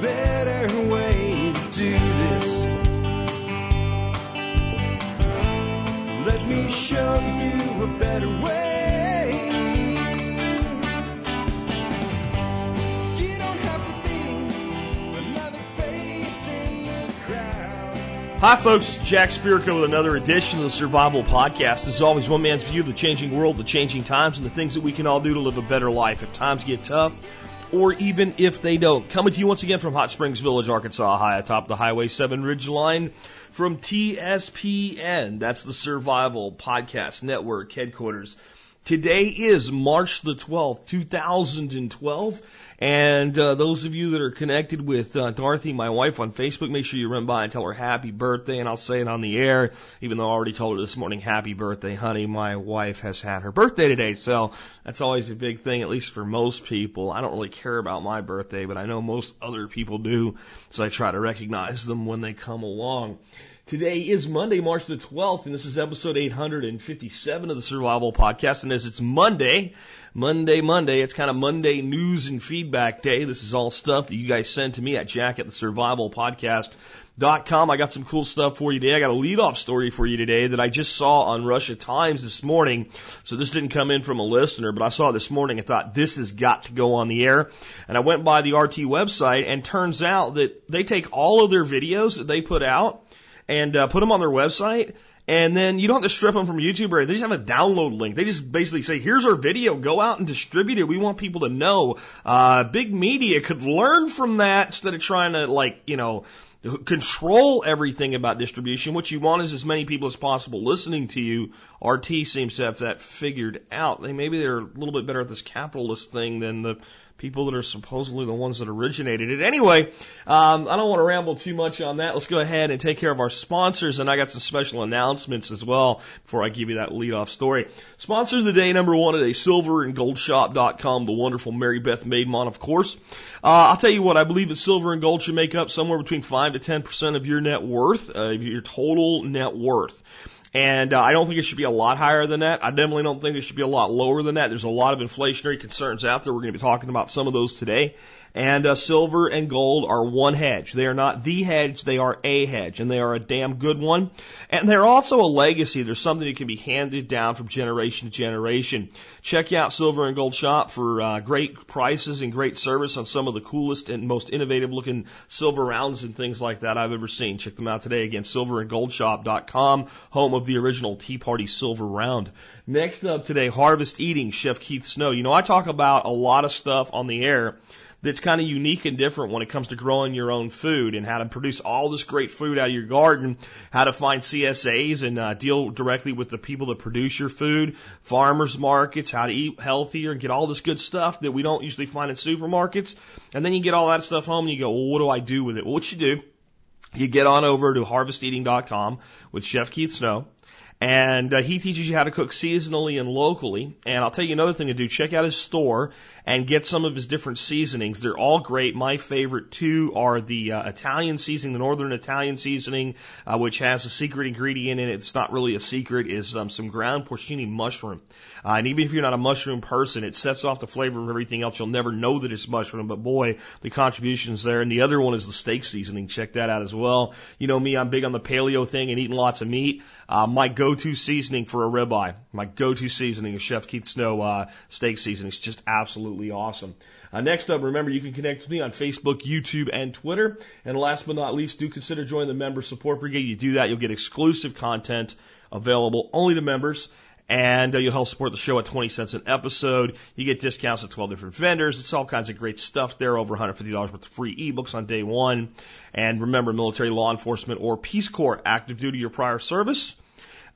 better way to do this. Let me show you a better way. Hi, folks. Jack Spirko with another edition of the Survival Podcast. As always, one man's view of the changing world, the changing times, and the things that we can all do to live a better life if times get tough or even if they don't. Coming to you once again from Hot Springs Village, Arkansas, high atop the Highway 7 Ridge Line from TSPN. That's the Survival Podcast Network headquarters. Today is March the 12th, 2012. And uh, those of you that are connected with uh, Dorothy, my wife, on Facebook, make sure you run by and tell her happy birthday. And I'll say it on the air, even though I already told her this morning, happy birthday, honey. My wife has had her birthday today. So that's always a big thing, at least for most people. I don't really care about my birthday, but I know most other people do. So I try to recognize them when they come along. Today is Monday, March the 12th, and this is episode 857 of the Survival Podcast. And as it's Monday, Monday, Monday, it's kind of Monday news and feedback day. This is all stuff that you guys send to me at jack at the survival podcast.com. I got some cool stuff for you today. I got a lead off story for you today that I just saw on Russia Times this morning. So this didn't come in from a listener, but I saw it this morning and thought this has got to go on the air. And I went by the RT website and turns out that they take all of their videos that they put out and uh, put them on their website. And then you don't have to strip them from YouTube or they just have a download link. They just basically say, here's our video, go out and distribute it. We want people to know. Uh, big media could learn from that instead of trying to like, you know, control everything about distribution. What you want is as many people as possible listening to you. RT seems to have that figured out. They maybe they're a little bit better at this capitalist thing than the people that are supposedly the ones that originated it. Anyway, um, I don't want to ramble too much on that. Let's go ahead and take care of our sponsors, and I got some special announcements as well before I give you that lead off story. Sponsors of the day, number one today, silverandgoldshop.com, the wonderful Mary Beth Maidmon, of course. Uh, I'll tell you what, I believe that silver and gold should make up somewhere between 5 to 10% of your net worth, uh, your total net worth. And uh, I don't think it should be a lot higher than that. I definitely don't think it should be a lot lower than that. There's a lot of inflationary concerns out there. We're going to be talking about some of those today. And uh, silver and gold are one hedge. They are not the hedge, they are a hedge, and they are a damn good one. And they're also a legacy. There's something that can be handed down from generation to generation. Check out Silver and Gold Shop for uh, great prices and great service on some of the coolest and most innovative looking silver rounds and things like that I've ever seen. Check them out today. Again, silverandgoldshop.com, home of the original Tea Party Silver Round. Next up today, Harvest Eating, Chef Keith Snow. You know, I talk about a lot of stuff on the air that's kind of unique and different when it comes to growing your own food and how to produce all this great food out of your garden, how to find CSAs and uh, deal directly with the people that produce your food, farmers markets, how to eat healthier and get all this good stuff that we don't usually find in supermarkets. And then you get all that stuff home and you go, well, what do I do with it? Well, what you do, you get on over to harvesteating.com with Chef Keith Snow and uh, he teaches you how to cook seasonally and locally. And I'll tell you another thing to do. Check out his store and get some of his different seasonings. They're all great. My favorite two are the uh, Italian seasoning, the Northern Italian seasoning, uh, which has a secret ingredient in it. It's not really a secret. Is um, some ground porcini mushroom. Uh, and even if you're not a mushroom person, it sets off the flavor of everything else. You'll never know that it's mushroom, but boy, the contribution's there. And the other one is the steak seasoning. Check that out as well. You know me, I'm big on the paleo thing and eating lots of meat. Uh, my go-to seasoning for a ribeye, my go-to seasoning is Chef Keith Snow uh, steak seasoning. It's just absolutely awesome. Uh, next up, remember you can connect with me on Facebook, YouTube, and Twitter. And last but not least, do consider joining the Member Support Brigade. You do that, you'll get exclusive content available only to members and uh, you'll help support the show at 20 cents an episode. You get discounts at 12 different vendors. It's all kinds of great stuff there. Over $150 worth of free ebooks on day one. And remember, military, law enforcement, or Peace Corps, active duty or prior service.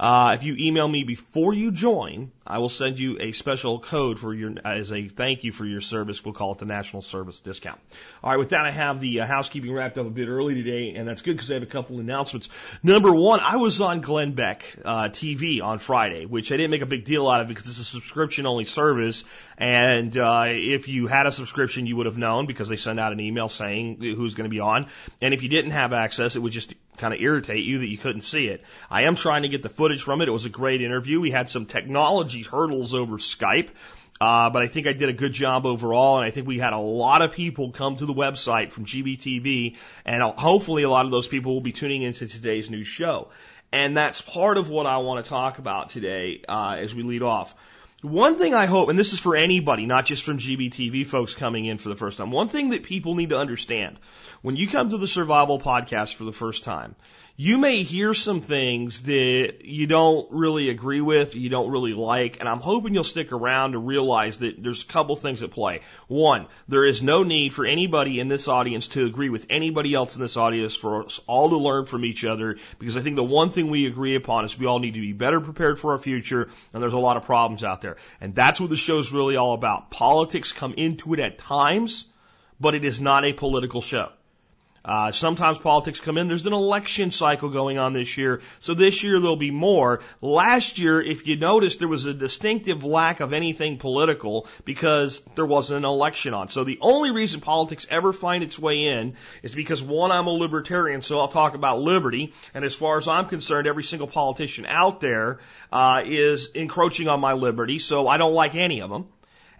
Uh, if you email me before you join, I will send you a special code for your as a thank you for your service. We'll call it the National Service Discount. All right, with that, I have the uh, housekeeping wrapped up a bit early today, and that's good because I have a couple announcements. Number one, I was on Glenn Beck uh, TV on Friday, which I didn't make a big deal out of because it's a subscription only service, and uh, if you had a subscription, you would have known because they send out an email saying who's going to be on, and if you didn't have access, it would just kind of irritate you that you couldn't see it. I am trying to get the footage from it. It was a great interview. We had some technology hurdles over Skype. Uh, but I think I did a good job overall, and I think we had a lot of people come to the website from GBTV, and hopefully a lot of those people will be tuning into today's new show. And that's part of what I want to talk about today uh, as we lead off. One thing I hope, and this is for anybody, not just from GBTV folks coming in for the first time, one thing that people need to understand when you come to the Survival Podcast for the first time you may hear some things that you don't really agree with, you don't really like, and I'm hoping you'll stick around to realize that there's a couple things at play. One, there is no need for anybody in this audience to agree with anybody else in this audience for us all to learn from each other, because I think the one thing we agree upon is we all need to be better prepared for our future, and there's a lot of problems out there. And that's what the show's really all about. Politics come into it at times, but it is not a political show. Uh, sometimes politics come in. There's an election cycle going on this year. So this year there'll be more. Last year, if you noticed, there was a distinctive lack of anything political because there wasn't an election on. So the only reason politics ever find its way in is because one, I'm a libertarian, so I'll talk about liberty. And as far as I'm concerned, every single politician out there, uh, is encroaching on my liberty. So I don't like any of them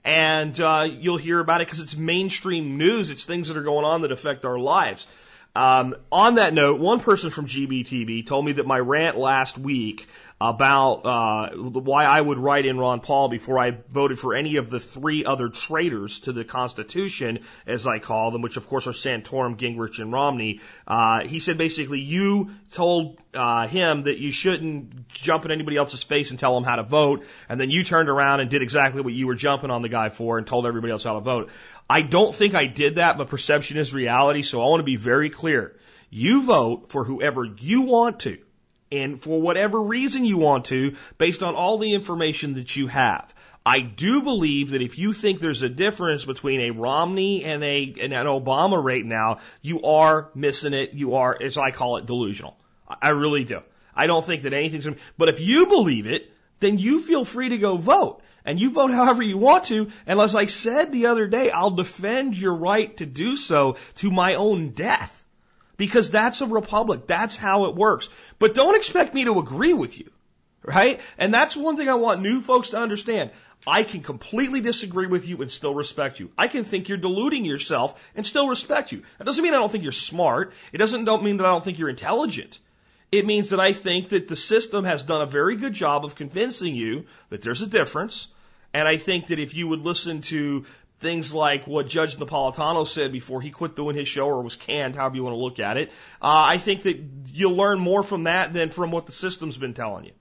and uh, you'll hear about it because it's mainstream news. It's things that are going on that affect our lives. Um, on that note, one person from GBTV told me that my rant last week about uh, why I would write in Ron Paul before I voted for any of the three other traitors to the Constitution, as I call them, which of course are Santorum, Gingrich, and Romney. Uh, he said basically you told uh, him that you shouldn't jump in anybody else's face and tell them how to vote, and then you turned around and did exactly what you were jumping on the guy for and told everybody else how to vote. I don't think I did that, but perception is reality, so I want to be very clear. You vote for whoever you want to and for whatever reason you want to based on all the information that you have. I do believe that if you think there's a difference between a Romney and a and an Obama right now, you are missing it. You are, as I call it, delusional. I really do. I don't think that anything's. But if you believe it, then you feel free to go vote. And you vote however you want to. And as I said the other day, I'll defend your right to do so to my own death. Because that's a republic. That's how it works. But don't expect me to agree with you. Right? And that's one thing I want new folks to understand. I can completely disagree with you and still respect you. I can think you're deluding yourself and still respect you. That doesn't mean I don't think you're smart. It doesn't don't mean that I don't think you're intelligent. It means that I think that the system has done a very good job of convincing you that there's a difference. And I think that if you would listen to things like what Judge Napolitano said before he quit doing his show or was canned, however you want to look at it. Uh, I think that you'll learn more from that than from what the system's been telling you.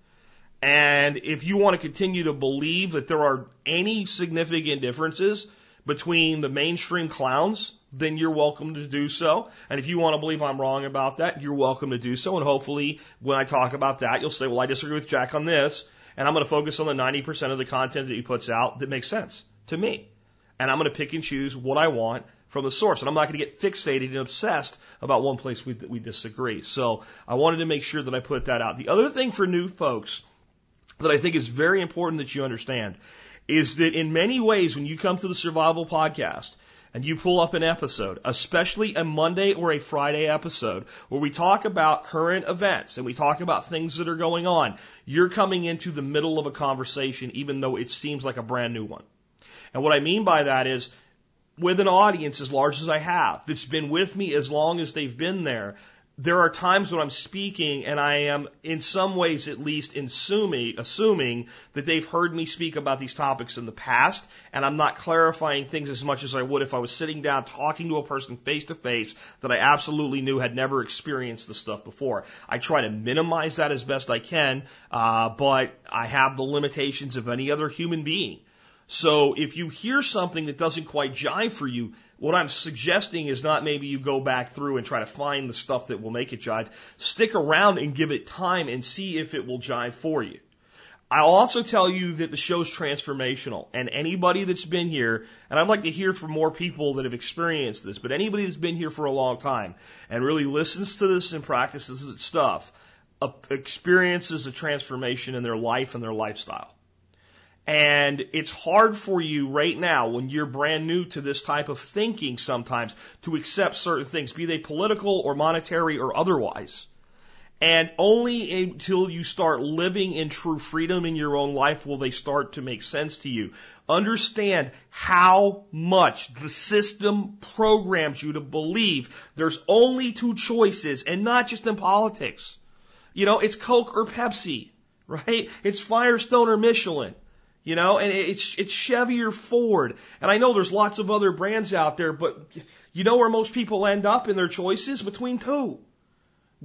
And if you want to continue to believe that there are any significant differences between the mainstream clowns, then you're welcome to do so. And if you want to believe I'm wrong about that, you're welcome to do so. And hopefully when I talk about that, you'll say, well, I disagree with Jack on this. And I'm going to focus on the 90% of the content that he puts out that makes sense to me and I'm going to pick and choose what I want from the source. And I'm not going to get fixated and obsessed about one place we, we disagree. So I wanted to make sure that I put that out. The other thing for new folks that I think is very important that you understand is that in many ways, when you come to the survival podcast, and you pull up an episode, especially a Monday or a Friday episode, where we talk about current events and we talk about things that are going on, you're coming into the middle of a conversation, even though it seems like a brand new one. And what I mean by that is with an audience as large as I have that's been with me as long as they've been there, there are times when I'm speaking and I am in some ways at least assuming, assuming that they've heard me speak about these topics in the past and I'm not clarifying things as much as I would if I was sitting down talking to a person face to face that I absolutely knew had never experienced the stuff before. I try to minimize that as best I can, uh, but I have the limitations of any other human being. So if you hear something that doesn't quite jive for you, what I'm suggesting is not maybe you go back through and try to find the stuff that will make it jive. Stick around and give it time and see if it will jive for you. I'll also tell you that the show's transformational and anybody that's been here, and I'd like to hear from more people that have experienced this, but anybody that's been here for a long time and really listens to this and practices this stuff, uh, experiences a transformation in their life and their lifestyle. And it's hard for you right now when you're brand new to this type of thinking sometimes to accept certain things, be they political or monetary or otherwise. And only until you start living in true freedom in your own life will they start to make sense to you. Understand how much the system programs you to believe there's only two choices and not just in politics. You know, it's Coke or Pepsi, right? It's Firestone or Michelin. You know, and it's it's Chevy or Ford. And I know there's lots of other brands out there, but you know where most people end up in their choices? Between two.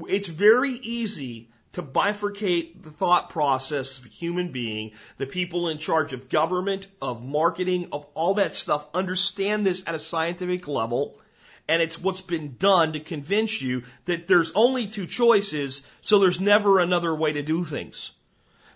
It's very easy to bifurcate the thought process of a human being. The people in charge of government, of marketing, of all that stuff understand this at a scientific level. And it's what's been done to convince you that there's only two choices, so there's never another way to do things.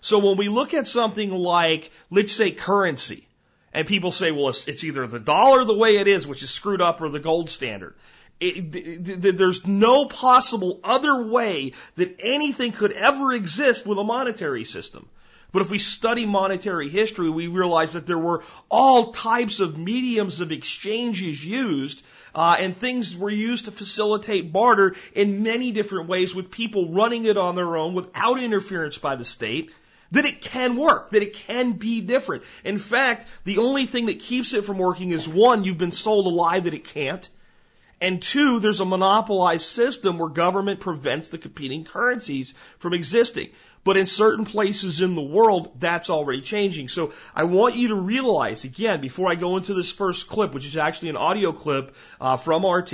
So when we look at something like, let's say currency, and people say, well, it's, it's either the dollar the way it is, which is screwed up, or the gold standard. It, th- th- there's no possible other way that anything could ever exist with a monetary system. But if we study monetary history, we realize that there were all types of mediums of exchanges used, uh, and things were used to facilitate barter in many different ways with people running it on their own without interference by the state that it can work, that it can be different. In fact, the only thing that keeps it from working is one, you've been sold a lie that it can't. And two, there's a monopolized system where government prevents the competing currencies from existing. But in certain places in the world, that's already changing. So I want you to realize, again, before I go into this first clip, which is actually an audio clip uh, from RT,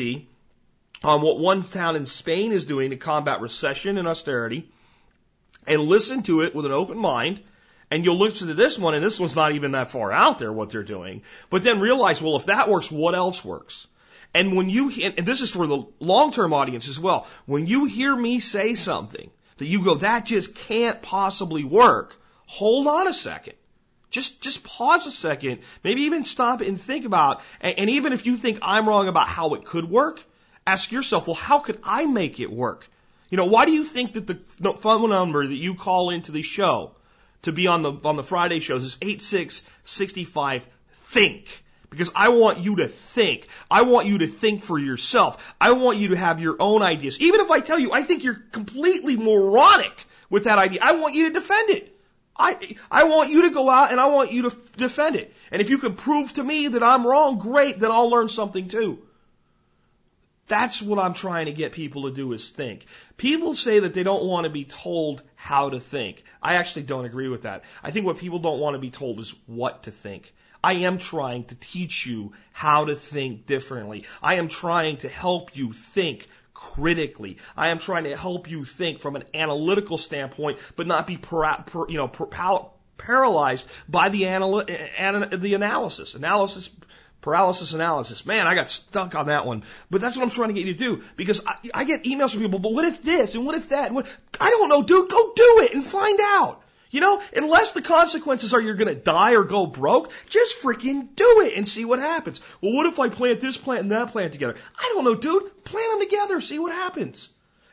on what one town in Spain is doing to combat recession and austerity, and listen to it with an open mind. And you'll listen to this one, and this one's not even that far out there what they're doing. But then realize, well, if that works, what else works? And when you, and this is for the long-term audience as well, when you hear me say something that you go, that just can't possibly work, hold on a second. Just, just pause a second, maybe even stop and think about, and, and even if you think I'm wrong about how it could work, ask yourself, well, how could I make it work? You know, why do you think that the phone number that you call into the show to be on the on the Friday shows is eight six sixty five think? Because I want you to think. I want you to think for yourself. I want you to have your own ideas. Even if I tell you I think you're completely moronic with that idea, I want you to defend it. I, I want you to go out and I want you to defend it. And if you can prove to me that I'm wrong, great, then I'll learn something too. That's what I'm trying to get people to do is think. People say that they don't want to be told how to think. I actually don't agree with that. I think what people don't want to be told is what to think. I am trying to teach you how to think differently. I am trying to help you think critically. I am trying to help you think from an analytical standpoint, but not be para, per, you know per, paralyzed by the, anal, eh, eh, the analysis. Analysis Paralysis analysis. Man, I got stuck on that one. But that's what I'm trying to get you to do. Because I, I get emails from people, but what if this and what if that? What, I don't know, dude. Go do it and find out. You know, unless the consequences are you're going to die or go broke, just freaking do it and see what happens. Well, what if I plant this plant and that plant together? I don't know, dude. Plant them together, see what happens.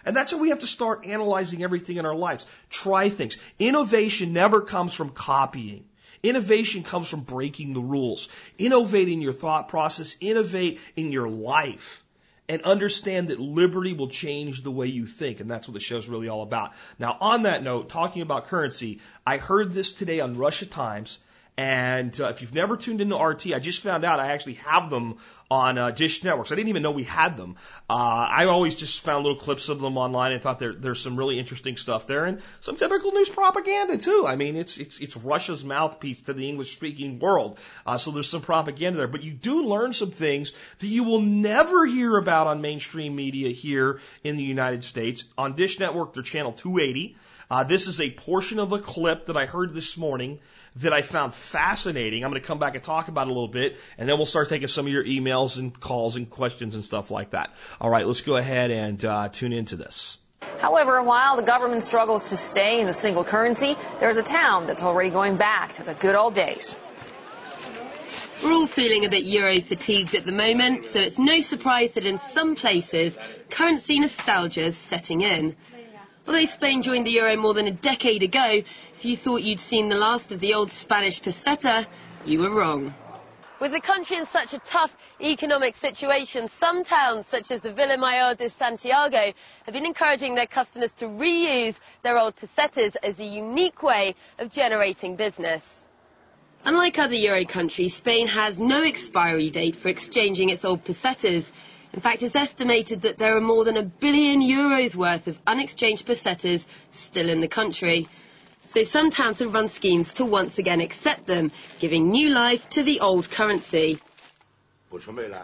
And that's how we have to start analyzing everything in our lives. Try things. Innovation never comes from copying. Innovation comes from breaking the rules. Innovate in your thought process, innovate in your life, and understand that liberty will change the way you think. And that's what the show's really all about. Now, on that note, talking about currency, I heard this today on Russia Times. And uh, if you've never tuned into RT, I just found out I actually have them on uh, Dish Networks. I didn't even know we had them. Uh, I always just found little clips of them online and thought there, there's some really interesting stuff there and some typical news propaganda too. I mean, it's it's, it's Russia's mouthpiece to the English-speaking world, uh, so there's some propaganda there. But you do learn some things that you will never hear about on mainstream media here in the United States. On Dish Network, they're channel 280. Uh, this is a portion of a clip that I heard this morning that I found fascinating. I'm going to come back and talk about it a little bit, and then we'll start taking some of your emails and calls and questions and stuff like that. All right, let's go ahead and uh, tune into this. However, while the government struggles to stay in the single currency, there's a town that's already going back to the good old days. We're all feeling a bit Euro fatigued at the moment, so it's no surprise that in some places, currency nostalgia is setting in. Although Spain joined the euro more than a decade ago, if you thought you'd seen the last of the old Spanish peseta, you were wrong. With the country in such a tough economic situation, some towns, such as the Villamayor de Santiago, have been encouraging their customers to reuse their old pesetas as a unique way of generating business. Unlike other Euro countries, Spain has no expiry date for exchanging its old pesetas. In fact, it's estimated that there are more than a billion euros worth of unexchanged pesetas still in the country. So some towns have run schemes to once again accept them, giving new life to the old currency.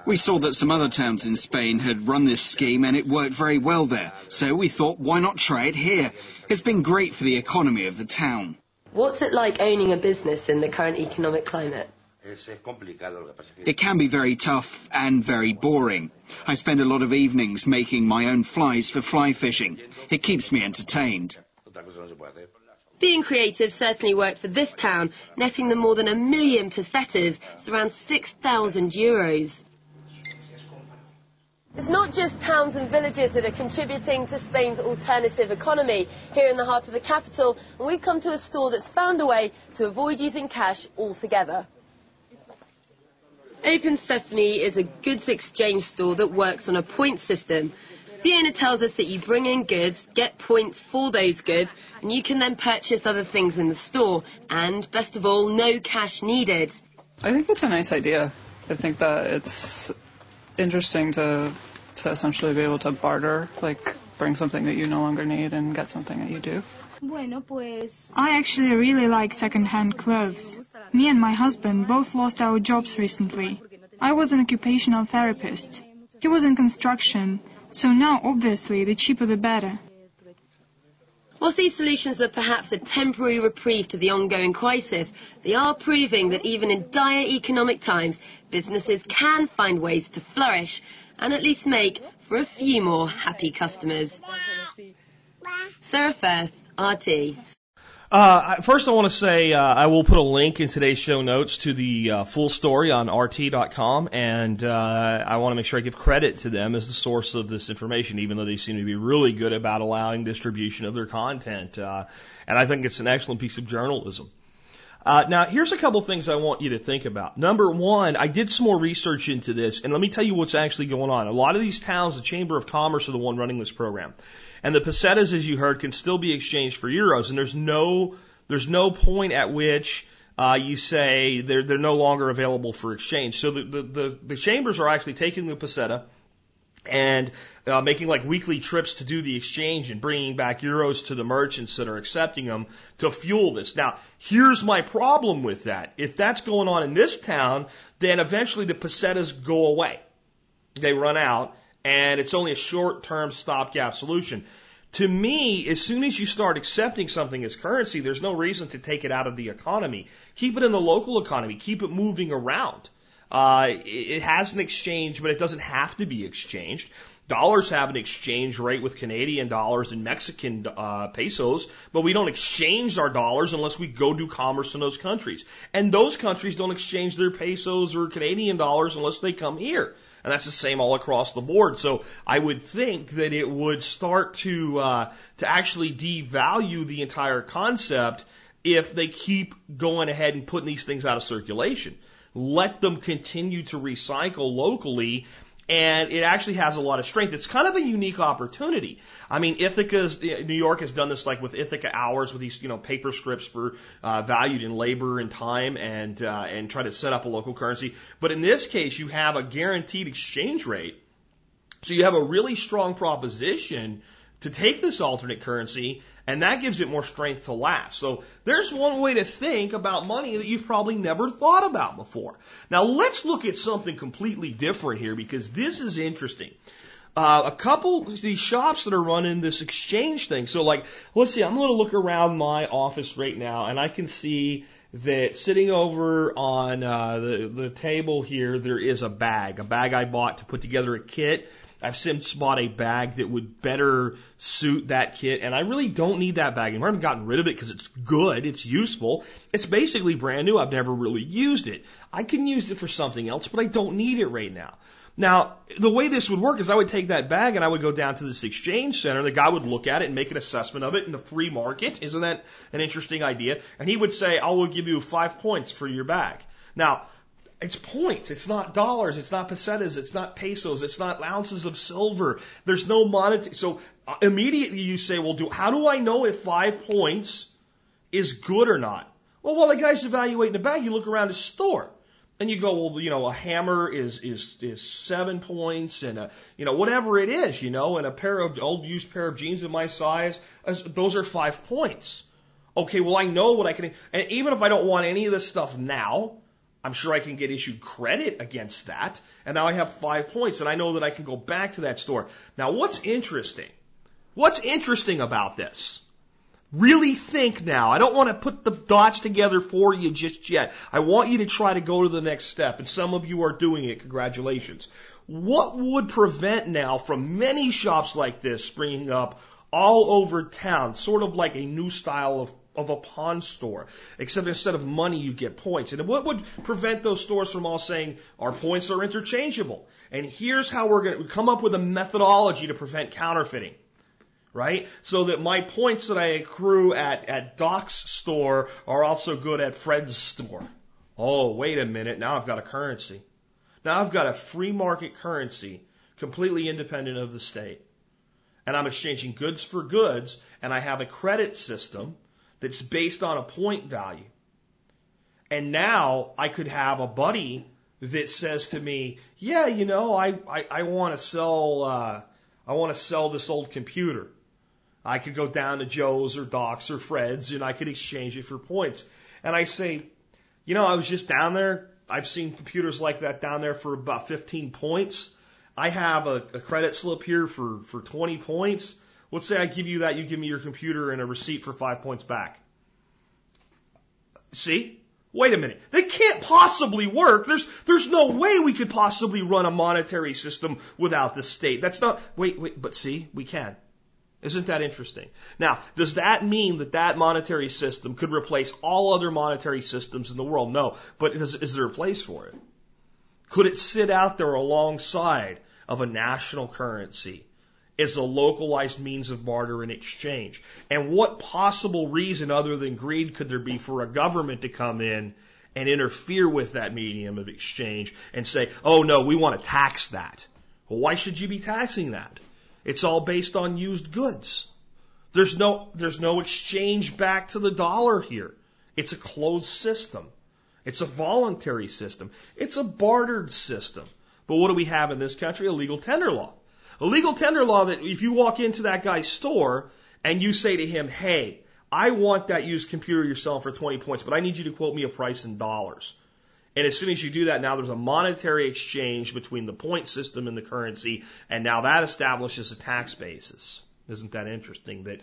We saw that some other towns in Spain had run this scheme and it worked very well there. So we thought, why not try it here? It's been great for the economy of the town. What's it like owning a business in the current economic climate? It can be very tough and very boring. I spend a lot of evenings making my own flies for fly fishing. It keeps me entertained. Being creative certainly worked for this town, netting them more than a million pesetas, so around 6,000 euros. It's not just towns and villages that are contributing to Spain's alternative economy. Here in the heart of the capital, and we've come to a store that's found a way to avoid using cash altogether. Open Sesame is a goods exchange store that works on a point system. The owner tells us that you bring in goods, get points for those goods, and you can then purchase other things in the store. And best of all, no cash needed. I think it's a nice idea. I think that it's interesting to to essentially be able to barter, like bring something that you no longer need and get something that you do. I actually really like second-hand clothes. Me and my husband both lost our jobs recently. I was an occupational therapist. He was in construction, so now obviously the cheaper the better. Whilst these solutions are perhaps a temporary reprieve to the ongoing crisis, they are proving that even in dire economic times, businesses can find ways to flourish and at least make for a few more happy customers. Sara Firth, RT. Uh, first, I want to say uh, I will put a link in today's show notes to the uh, full story on RT.com, and uh, I want to make sure I give credit to them as the source of this information, even though they seem to be really good about allowing distribution of their content. Uh, and I think it's an excellent piece of journalism. Uh, now, here's a couple things I want you to think about. Number one, I did some more research into this, and let me tell you what's actually going on. A lot of these towns, the Chamber of Commerce are the one running this program. And the pesetas, as you heard, can still be exchanged for euros, and there's no, there's no point at which uh, you say they're, they're no longer available for exchange. So the, the, the, the chambers are actually taking the peseta and uh, making like weekly trips to do the exchange and bringing back euros to the merchants that are accepting them to fuel this. Now, here's my problem with that. If that's going on in this town, then eventually the pesetas go away. They run out and it's only a short term stopgap solution. To me, as soon as you start accepting something as currency, there's no reason to take it out of the economy. Keep it in the local economy. Keep it moving around. Uh, it has an exchange, but it doesn't have to be exchanged. Dollars have an exchange rate with Canadian dollars and Mexican uh, pesos, but we don't exchange our dollars unless we go do commerce in those countries. And those countries don't exchange their pesos or Canadian dollars unless they come here. And that's the same all across the board. So I would think that it would start to uh, to actually devalue the entire concept if they keep going ahead and putting these things out of circulation. Let them continue to recycle locally and it actually has a lot of strength. It's kind of a unique opportunity. I mean, Ithaca's New York has done this like with Ithaca hours with these you know paper scripts for uh, valued in labor and time and uh, and try to set up a local currency. But in this case, you have a guaranteed exchange rate, so you have a really strong proposition to take this alternate currency and that gives it more strength to last. So there's one way to think about money that you've probably never thought about before. Now let's look at something completely different here because this is interesting. Uh, a couple these shops that are running this exchange thing. So like, let's see, I'm going to look around my office right now and I can see that sitting over on uh, the, the table here, there is a bag, a bag I bought to put together a kit I've since bought a bag that would better suit that kit, and I really don't need that bag anymore. I haven't gotten rid of it because it's good, it's useful. It's basically brand new. I've never really used it. I can use it for something else, but I don't need it right now. Now, the way this would work is I would take that bag and I would go down to this exchange center. The guy would look at it and make an assessment of it in the free market. Isn't that an interesting idea? And he would say, I will give you five points for your bag. Now, It's points. It's not dollars. It's not pesetas. It's not pesos. It's not ounces of silver. There's no monetary. So uh, immediately you say, well, do, how do I know if five points is good or not? Well, while the guy's evaluating the bag, you look around the store and you go, well, you know, a hammer is, is, is seven points and a, you know, whatever it is, you know, and a pair of old used pair of jeans of my size, those are five points. Okay, well, I know what I can, and even if I don't want any of this stuff now, I'm sure I can get issued credit against that. And now I have five points and I know that I can go back to that store. Now, what's interesting? What's interesting about this? Really think now. I don't want to put the dots together for you just yet. I want you to try to go to the next step. And some of you are doing it. Congratulations. What would prevent now from many shops like this springing up all over town, sort of like a new style of of a pawn store, except instead of money, you get points. And what would prevent those stores from all saying our points are interchangeable? And here's how we're going to come up with a methodology to prevent counterfeiting. Right? So that my points that I accrue at, at Doc's store are also good at Fred's store. Oh, wait a minute. Now I've got a currency. Now I've got a free market currency completely independent of the state. And I'm exchanging goods for goods and I have a credit system that's based on a point value. And now I could have a buddy that says to me, yeah, you know, I, I, I want to sell, uh, I want to sell this old computer. I could go down to Joe's or Doc's or Fred's and I could exchange it for points. And I say, you know, I was just down there. I've seen computers like that down there for about 15 points. I have a, a credit slip here for, for 20 points. Let's say I give you that, you give me your computer and a receipt for five points back. See? Wait a minute. That can't possibly work. There's, there's no way we could possibly run a monetary system without the state. That's not, wait, wait, but see, we can. Isn't that interesting? Now, does that mean that that monetary system could replace all other monetary systems in the world? No. But is, is there a place for it? Could it sit out there alongside of a national currency is a localized means of barter and exchange. And what possible reason other than greed could there be for a government to come in and interfere with that medium of exchange and say, oh no, we want to tax that? Well, why should you be taxing that? It's all based on used goods. There's no, there's no exchange back to the dollar here. It's a closed system. It's a voluntary system. It's a bartered system. But what do we have in this country? A legal tender law. A legal tender law that if you walk into that guy's store and you say to him, hey, I want that used computer you're selling for 20 points, but I need you to quote me a price in dollars. And as soon as you do that, now there's a monetary exchange between the point system and the currency, and now that establishes a tax basis. Isn't that interesting? That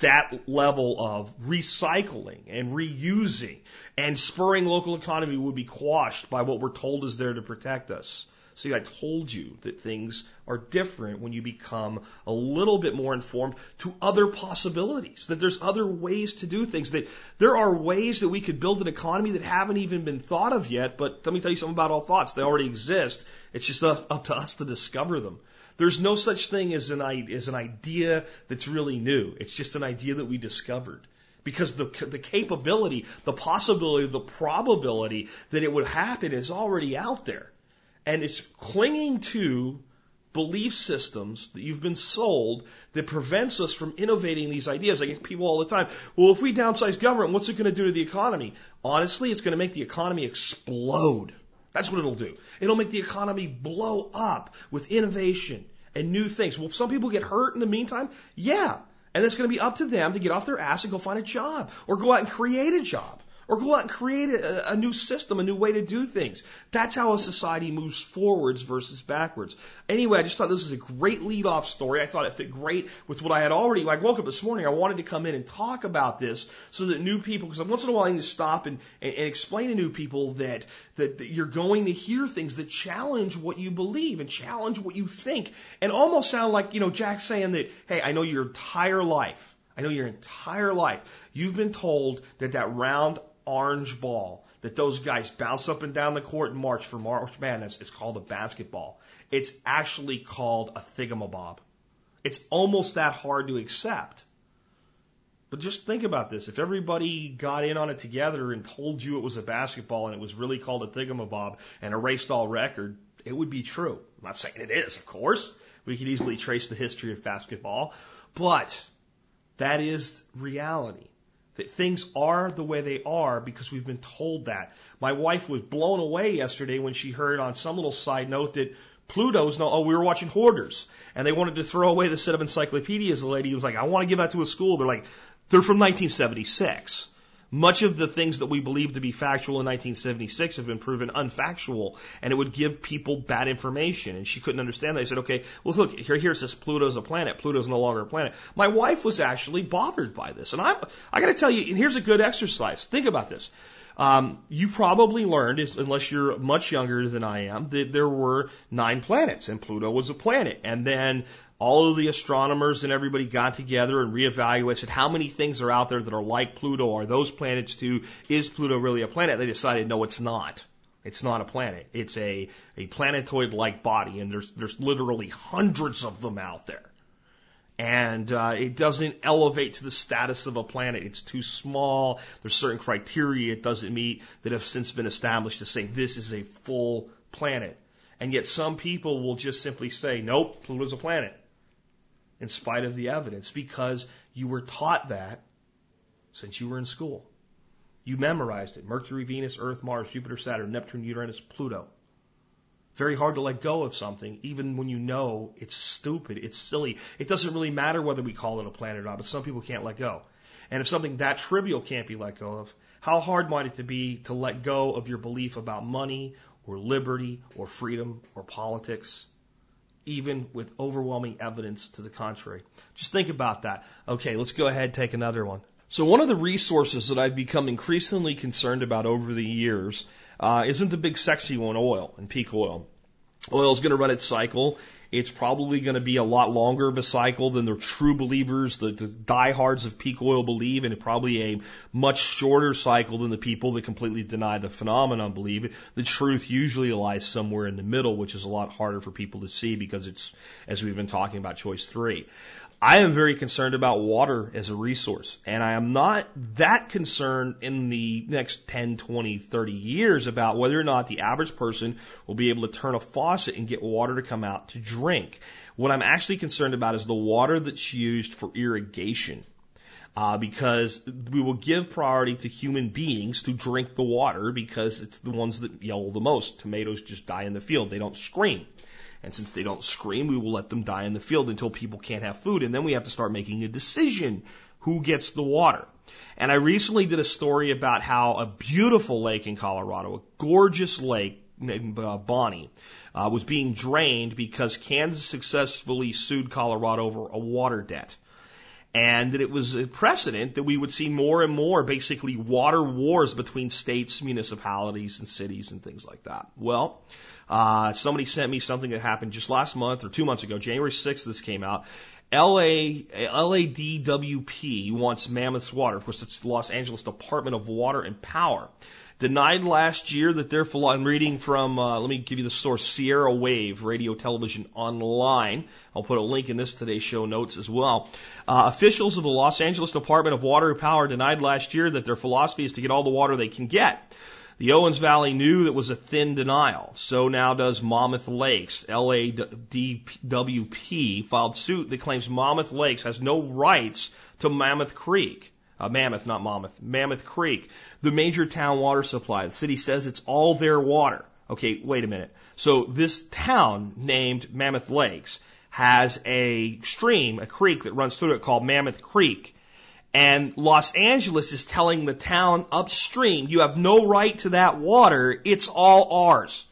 that level of recycling and reusing and spurring local economy would be quashed by what we're told is there to protect us. See, I told you that things are different when you become a little bit more informed to other possibilities, that there's other ways to do things, that there are ways that we could build an economy that haven't even been thought of yet. But let me tell you something about all thoughts. They already exist. It's just up to us to discover them. There's no such thing as an, as an idea that's really new. It's just an idea that we discovered because the, the capability, the possibility, the probability that it would happen is already out there. And it's clinging to belief systems that you've been sold that prevents us from innovating these ideas. I get people all the time, well, if we downsize government, what's it going to do to the economy? Honestly, it's going to make the economy explode. That's what it'll do. It'll make the economy blow up with innovation and new things. Will some people get hurt in the meantime? Yeah. And it's going to be up to them to get off their ass and go find a job or go out and create a job or go out and create a, a, new system, a new way to do things. That's how a society moves forwards versus backwards. Anyway, I just thought this was a great lead off story. I thought it fit great with what I had already. Like, I woke up this morning, I wanted to come in and talk about this so that new people, because once in a while I need to stop and, and, and explain to new people that, that, that you're going to hear things that challenge what you believe and challenge what you think and almost sound like, you know, Jack saying that, hey, I know your entire life. I know your entire life. You've been told that that round orange ball that those guys bounce up and down the court and march for March Madness is called a basketball. It's actually called a thingamabob. It's almost that hard to accept. But just think about this. If everybody got in on it together and told you it was a basketball and it was really called a thingamabob and erased all record, it would be true. I'm not saying it is, of course. We could easily trace the history of basketball, but that is reality. That things are the way they are because we've been told that. My wife was blown away yesterday when she heard on some little side note that Pluto's no, oh, we were watching Hoarders and they wanted to throw away the set of encyclopedias. The lady was like, I want to give that to a school. They're like, they're from 1976. Much of the things that we believe to be factual in 1976 have been proven unfactual, and it would give people bad information. And she couldn't understand that. I said, okay, well, look, here, here it says Pluto's a planet. Pluto's no longer a planet. My wife was actually bothered by this. And I'm, I gotta tell you, and here's a good exercise. Think about this. Um, you probably learned, unless you're much younger than I am, that there were nine planets and Pluto was a planet. And then all of the astronomers and everybody got together and reevaluated how many things are out there that are like Pluto. Are those planets too? Is Pluto really a planet? They decided no, it's not. It's not a planet. It's a, a planetoid-like body, and there's there's literally hundreds of them out there. And uh, it doesn't elevate to the status of a planet. It's too small. There's certain criteria it doesn't meet that have since been established to say this is a full planet. And yet some people will just simply say, nope, Pluto's a planet in spite of the evidence because you were taught that since you were in school. You memorized it. Mercury, Venus, Earth, Mars, Jupiter, Saturn, Neptune, Uranus, Pluto. Very hard to let go of something, even when you know it's stupid, it's silly. It doesn't really matter whether we call it a planet or not, but some people can't let go. And if something that trivial can't be let go of, how hard might it be to let go of your belief about money or liberty or freedom or politics? Even with overwhelming evidence to the contrary. Just think about that. Okay, let's go ahead and take another one. So one of the resources that I've become increasingly concerned about over the years uh, isn't the big sexy one, oil and peak oil. Oil is going to run its cycle. It's probably going to be a lot longer of a cycle than the true believers, the, the diehards of peak oil believe, and probably a much shorter cycle than the people that completely deny the phenomenon believe. The truth usually lies somewhere in the middle, which is a lot harder for people to see because it's, as we've been talking about, choice three. I am very concerned about water as a resource, and I am not that concerned in the next 10, 20, 30 years about whether or not the average person will be able to turn a faucet and get water to come out to drink. What I'm actually concerned about is the water that's used for irrigation. Uh, because we will give priority to human beings to drink the water because it's the ones that yell the most. Tomatoes just die in the field. They don't scream. And since they don't scream, we will let them die in the field until people can't have food. And then we have to start making a decision who gets the water. And I recently did a story about how a beautiful lake in Colorado, a gorgeous lake named uh, Bonny, uh, was being drained because Kansas successfully sued Colorado over a water debt. And that it was a precedent that we would see more and more basically water wars between states, municipalities, and cities and things like that. Well, uh, somebody sent me something that happened just last month or two months ago, January 6th, this came out. LA, LADWP wants Mammoth's water. Of course, it's the Los Angeles Department of Water and Power. Denied last year that their, I'm reading from, uh, let me give you the source, Sierra Wave Radio Television Online. I'll put a link in this today's show notes as well. Uh, officials of the Los Angeles Department of Water and Power denied last year that their philosophy is to get all the water they can get. The Owens Valley knew that was a thin denial. So now does Mammoth Lakes. LADWP filed suit that claims Mammoth Lakes has no rights to Mammoth Creek. Uh, Mammoth, not Mammoth. Mammoth Creek, the major town water supply. The city says it's all their water. Okay, wait a minute. So this town named Mammoth Lakes has a stream, a creek that runs through it called Mammoth Creek. And Los Angeles is telling the town upstream, you have no right to that water. It's all ours.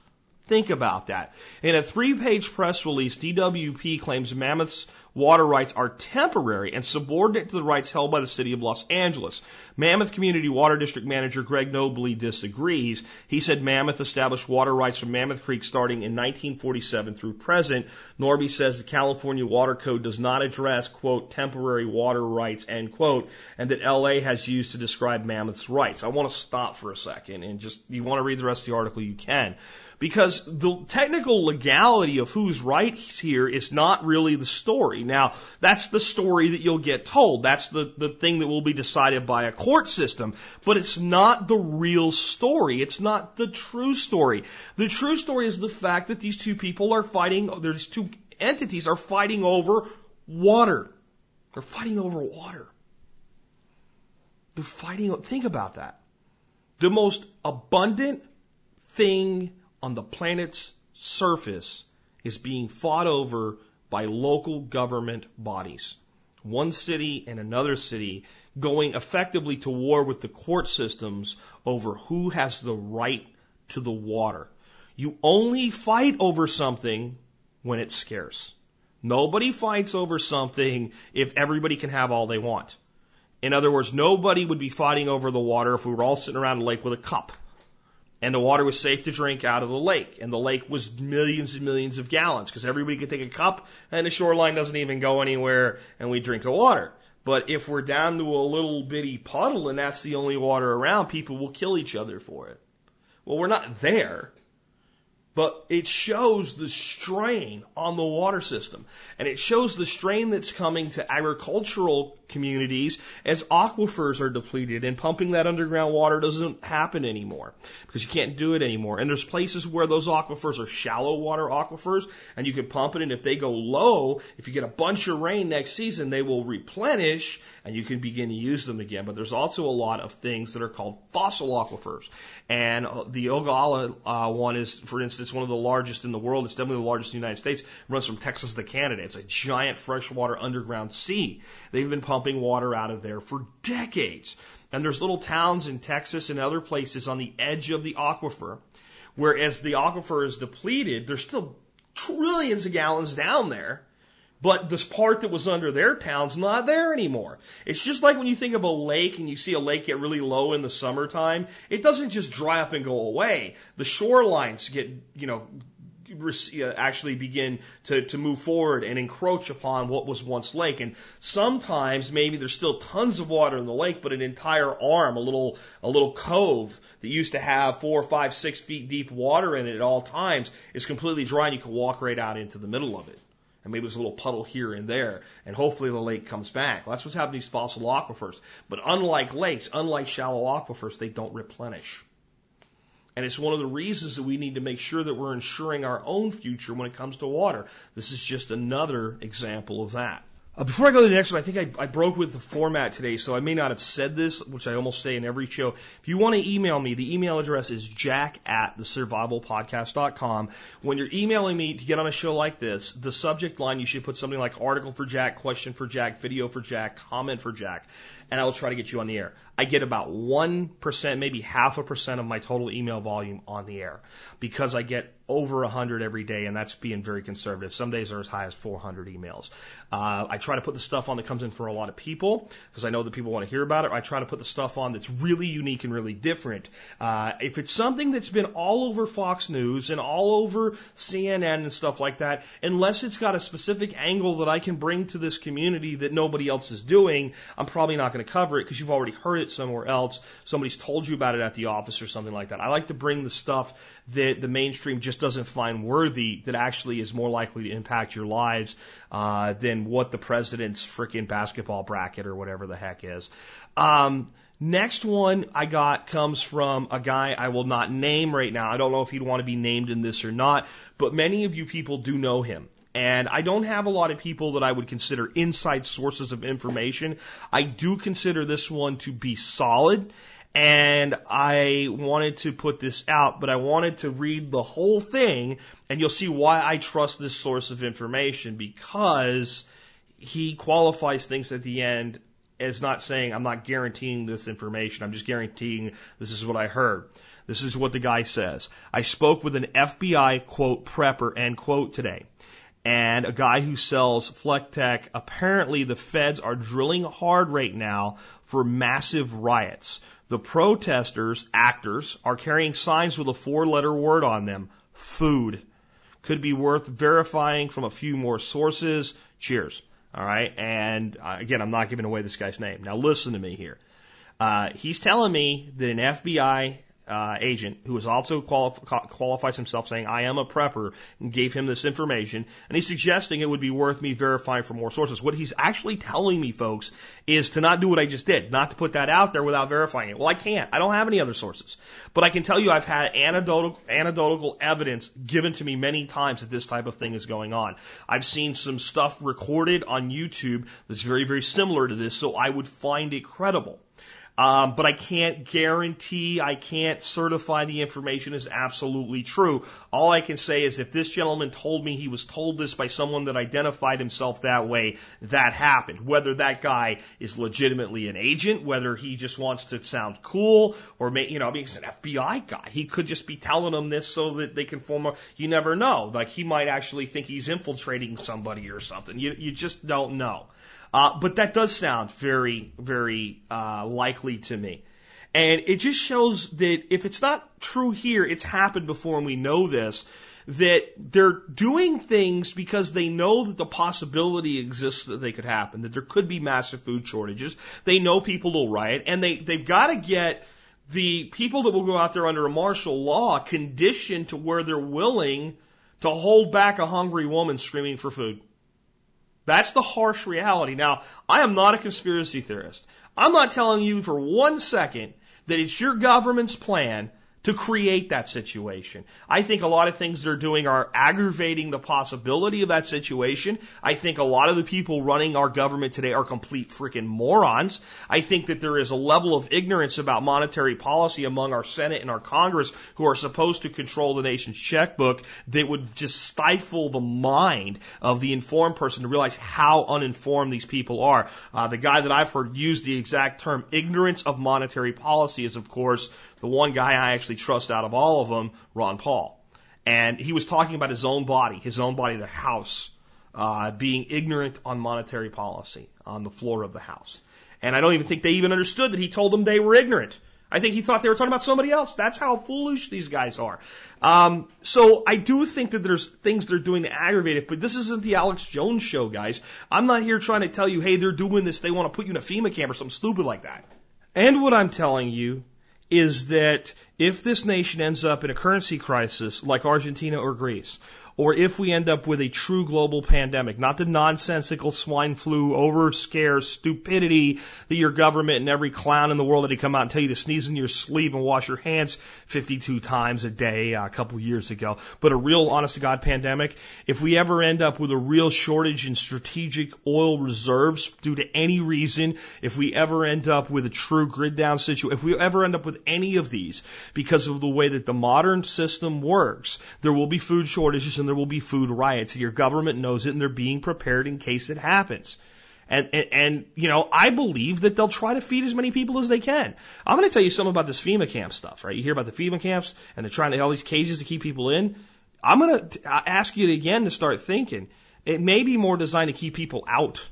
Think about that. In a three page press release, DWP claims Mammoth's water rights are temporary and subordinate to the rights held by the city of Los Angeles. Mammoth Community Water District Manager Greg Norby disagrees. He said Mammoth established water rights from Mammoth Creek starting in 1947 through present. Norby says the California Water Code does not address, quote, temporary water rights, end quote, and that LA has used to describe Mammoth's rights. I want to stop for a second and just, you want to read the rest of the article, you can. Because the technical legality of who's right here is not really the story. Now, that's the story that you'll get told. That's the, the thing that will be decided by a court system. But it's not the real story. It's not the true story. The true story is the fact that these two people are fighting, there's two entities are fighting over water. They're fighting over water. They're fighting, think about that. The most abundant thing on the planet's surface is being fought over by local government bodies. One city and another city going effectively to war with the court systems over who has the right to the water. You only fight over something when it's scarce. Nobody fights over something if everybody can have all they want. In other words, nobody would be fighting over the water if we were all sitting around a lake with a cup. And the water was safe to drink out of the lake. And the lake was millions and millions of gallons because everybody could take a cup and the shoreline doesn't even go anywhere and we drink the water. But if we're down to a little bitty puddle and that's the only water around, people will kill each other for it. Well, we're not there but it shows the strain on the water system. And it shows the strain that's coming to agricultural communities as aquifers are depleted and pumping that underground water doesn't happen anymore because you can't do it anymore. And there's places where those aquifers are shallow water aquifers and you can pump it and if they go low, if you get a bunch of rain next season, they will replenish and you can begin to use them again. But there's also a lot of things that are called fossil aquifers. And the Ogallala uh, one is, for instance, one of the largest in the world. It's definitely the largest in the United States. It runs from Texas to Canada. It's a giant freshwater underground sea. They've been pumping water out of there for decades. And there's little towns in Texas and other places on the edge of the aquifer, where as the aquifer is depleted, there's still trillions of gallons down there but this part that was under their town's not there anymore. It's just like when you think of a lake and you see a lake get really low in the summertime, it doesn't just dry up and go away. The shorelines get, you know, uh, actually begin to, to move forward and encroach upon what was once lake. And sometimes maybe there's still tons of water in the lake, but an entire arm, a little, a little cove that used to have four, five, six feet deep water in it at all times is completely dry and you can walk right out into the middle of it and maybe there's a little puddle here and there, and hopefully the lake comes back. Well, that's what's happening to these fossil aquifers. But unlike lakes, unlike shallow aquifers, they don't replenish. And it's one of the reasons that we need to make sure that we're ensuring our own future when it comes to water. This is just another example of that. Uh, before I go to the next one, I think I, I broke with the format today, so I may not have said this, which I almost say in every show. If you want to email me, the email address is jack at thesurvivalpodcast.com. When you're emailing me to get on a show like this, the subject line, you should put something like article for Jack, question for Jack, video for Jack, comment for Jack and I will try to get you on the air. I get about 1%, maybe half a percent of my total email volume on the air because I get over 100 every day, and that's being very conservative. Some days are as high as 400 emails. Uh, I try to put the stuff on that comes in for a lot of people because I know that people want to hear about it. I try to put the stuff on that's really unique and really different. Uh, if it's something that's been all over Fox News and all over CNN and stuff like that, unless it's got a specific angle that I can bring to this community that nobody else is doing, I'm probably not going to cover it because you've already heard it somewhere else. Somebody's told you about it at the office or something like that. I like to bring the stuff that the mainstream just doesn't find worthy that actually is more likely to impact your lives uh, than what the president's freaking basketball bracket or whatever the heck is. Um, Next one I got comes from a guy I will not name right now. I don't know if he'd want to be named in this or not, but many of you people do know him. And I don't have a lot of people that I would consider inside sources of information. I do consider this one to be solid. And I wanted to put this out, but I wanted to read the whole thing and you'll see why I trust this source of information because he qualifies things at the end as not saying, I'm not guaranteeing this information. I'm just guaranteeing this is what I heard. This is what the guy says. I spoke with an FBI quote prepper end quote today and a guy who sells Fleck-Tek. Apparently, the feds are drilling hard right now for massive riots. The protesters, actors, are carrying signs with a four letter word on them food. Could be worth verifying from a few more sources. Cheers. All right. And uh, again, I'm not giving away this guy's name. Now, listen to me here. Uh, he's telling me that an FBI uh, agent who was also qualif- qualifies himself saying, I am a prepper, and gave him this information. And he's suggesting it would be worth me verifying for more sources. What he's actually telling me, folks, is to not do what I just did, not to put that out there without verifying it. Well, I can't. I don't have any other sources. But I can tell you I've had anecdotal, anecdotal evidence given to me many times that this type of thing is going on. I've seen some stuff recorded on YouTube that's very, very similar to this, so I would find it credible. Um, but I can't guarantee, I can't certify the information is absolutely true. All I can say is if this gentleman told me he was told this by someone that identified himself that way, that happened. Whether that guy is legitimately an agent, whether he just wants to sound cool, or may, you know, he's an FBI guy. He could just be telling them this so that they can form a, you never know. Like he might actually think he's infiltrating somebody or something. You, you just don't know. Uh, but that does sound very, very uh, likely to me. And it just shows that if it's not true here, it's happened before and we know this, that they're doing things because they know that the possibility exists that they could happen, that there could be massive food shortages. They know people will riot and they, they've got to get the people that will go out there under a martial law conditioned to where they're willing to hold back a hungry woman screaming for food. That's the harsh reality. Now, I am not a conspiracy theorist. I'm not telling you for one second that it's your government's plan to create that situation. I think a lot of things they're doing are aggravating the possibility of that situation. I think a lot of the people running our government today are complete freaking morons. I think that there is a level of ignorance about monetary policy among our Senate and our Congress who are supposed to control the nation's checkbook that would just stifle the mind of the informed person to realize how uninformed these people are. Uh, the guy that I've heard use the exact term ignorance of monetary policy is, of course, the one guy I actually trust out of all of them, Ron Paul. And he was talking about his own body, his own body, the House, uh, being ignorant on monetary policy on the floor of the House. And I don't even think they even understood that he told them they were ignorant. I think he thought they were talking about somebody else. That's how foolish these guys are. Um, so I do think that there's things they're doing to aggravate it, but this isn't the Alex Jones show, guys. I'm not here trying to tell you, hey, they're doing this. They want to put you in a FEMA camp or something stupid like that. And what I'm telling you is that if this nation ends up in a currency crisis like Argentina or Greece, or if we end up with a true global pandemic, not the nonsensical swine flu over scare stupidity that your government and every clown in the world they come out and tell you to sneeze in your sleeve and wash your hands 52 times a day uh, a couple years ago, but a real honest to God pandemic, if we ever end up with a real shortage in strategic oil reserves due to any reason, if we ever end up with a true grid down situation, if we ever end up with any of these because of the way that the modern system works, there will be food shortages and there will be food riots. Your government knows it and they're being prepared in case it happens. And, and, and, you know, I believe that they'll try to feed as many people as they can. I'm going to tell you something about this FEMA camp stuff, right? You hear about the FEMA camps and they're trying to all these cages to keep people in. I'm going to ask you again to start thinking. It may be more designed to keep people out.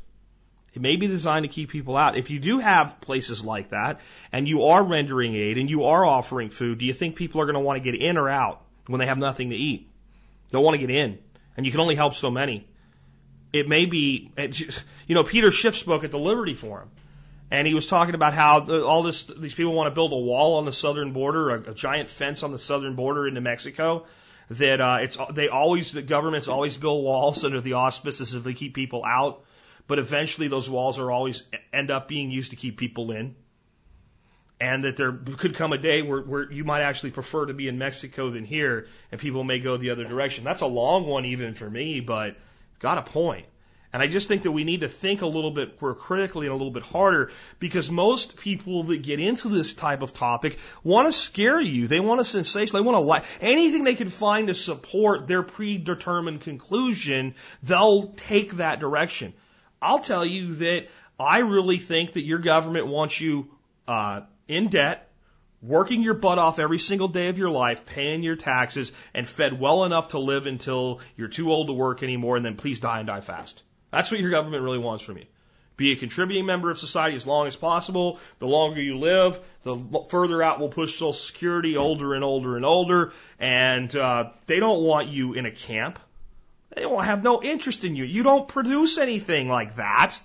It may be designed to keep people out. If you do have places like that and you are rendering aid and you are offering food, do you think people are going to want to get in or out when they have nothing to eat? They'll want to get in, and you can only help so many. It may be, you know, Peter Schiff spoke at the Liberty Forum, and he was talking about how all this these people want to build a wall on the southern border, a, a giant fence on the southern border into Mexico. That uh, it's they always the governments always build walls under the auspices if they keep people out, but eventually those walls are always end up being used to keep people in and that there could come a day where, where you might actually prefer to be in Mexico than here, and people may go the other direction. That's a long one even for me, but got a point. And I just think that we need to think a little bit more critically and a little bit harder because most people that get into this type of topic want to scare you. They want a sensation. They want to lie. Anything they can find to support their predetermined conclusion, they'll take that direction. I'll tell you that I really think that your government wants you uh, in debt, working your butt off every single day of your life, paying your taxes, and fed well enough to live until you're too old to work anymore, and then please die and die fast. That's what your government really wants from you. Be a contributing member of society as long as possible. The longer you live, the further out we'll push Social Security, older and older and older. And uh, they don't want you in a camp. They will have no interest in you. You don't produce anything like that.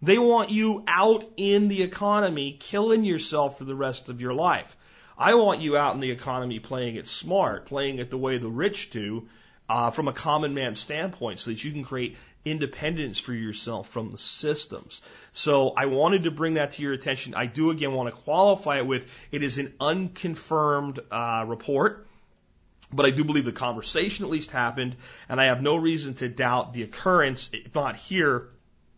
They want you out in the economy, killing yourself for the rest of your life. I want you out in the economy playing it smart, playing it the way the rich do, uh, from a common man standpoint, so that you can create independence for yourself from the systems. So I wanted to bring that to your attention. I do again want to qualify it with it is an unconfirmed uh, report. But I do believe the conversation at least happened, and I have no reason to doubt the occurrence, if not here,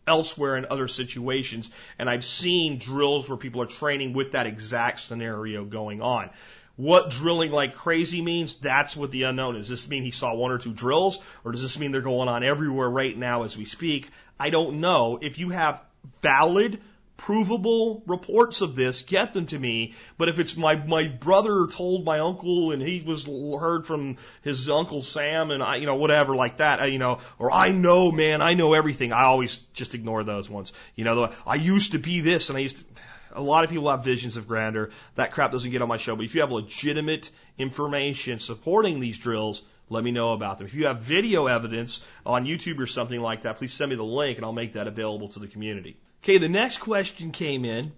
elsewhere in other situations. And I've seen drills where people are training with that exact scenario going on. What drilling like crazy means, that's what the unknown is. Does this mean he saw one or two drills, or does this mean they're going on everywhere right now as we speak? I don't know. If you have valid provable reports of this, get them to me. But if it's my my brother told my uncle and he was heard from his uncle Sam and I, you know, whatever like that, uh, you know, or I know, man, I know everything. I always just ignore those ones. You know, I used to be this and I used to. A lot of people have visions of grandeur. That crap doesn't get on my show. But if you have legitimate information supporting these drills, let me know about them. If you have video evidence on YouTube or something like that, please send me the link and I'll make that available to the community. Okay, the next question came in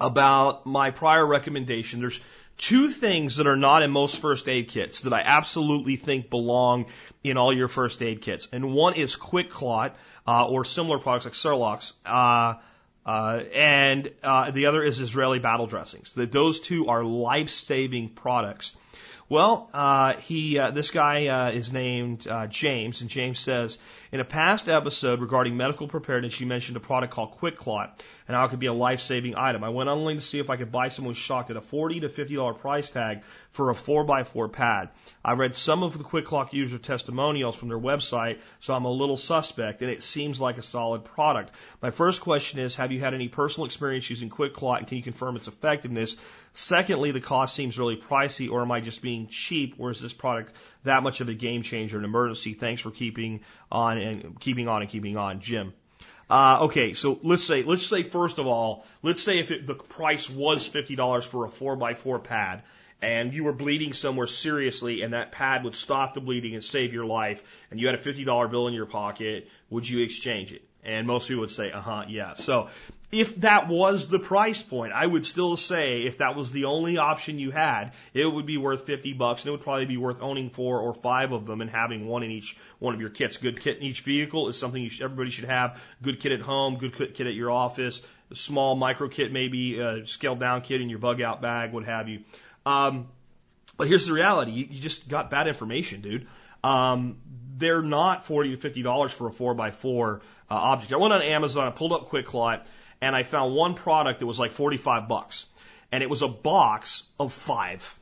about my prior recommendation. There's two things that are not in most first aid kits that I absolutely think belong in all your first aid kits. And one is QuikClot, uh, or similar products like Celox, uh, uh, and uh, the other is Israeli battle dressings. That those two are life-saving products. Well, uh, he, uh, this guy uh, is named uh, James, and James says, in a past episode regarding medical preparedness, you mentioned a product called QuikClot and how it could be a life-saving item. I went online to see if I could buy some. Was shocked at a forty to fifty dollar price tag for a four by four pad. I read some of the QuikClot user testimonials from their website, so I'm a little suspect, and it seems like a solid product. My first question is, have you had any personal experience using QuikClot, and can you confirm its effectiveness? Secondly, the cost seems really pricey, or am I just being cheap? Or is this product that much of a game changer, an emergency? Thanks for keeping on and keeping on and keeping on, Jim. Uh, okay, so let's say, let's say first of all, let's say if it, the price was $50 for a 4x4 pad and you were bleeding somewhere seriously and that pad would stop the bleeding and save your life and you had a $50 bill in your pocket, would you exchange it? And most people would say, uh huh, yeah. So if that was the price point, I would still say if that was the only option you had, it would be worth 50 bucks and it would probably be worth owning four or five of them and having one in each one of your kits. Good kit in each vehicle is something you should, everybody should have. Good kit at home, good kit at your office, small micro kit maybe, a scaled down kit in your bug out bag, what have you. Um, but here's the reality. You, you just got bad information, dude. Um, they're not 40 to 50 dollars for a 4x4 uh, object. I went on Amazon, I pulled up QuikClot, and I found one product that was like 45 bucks. And it was a box of five.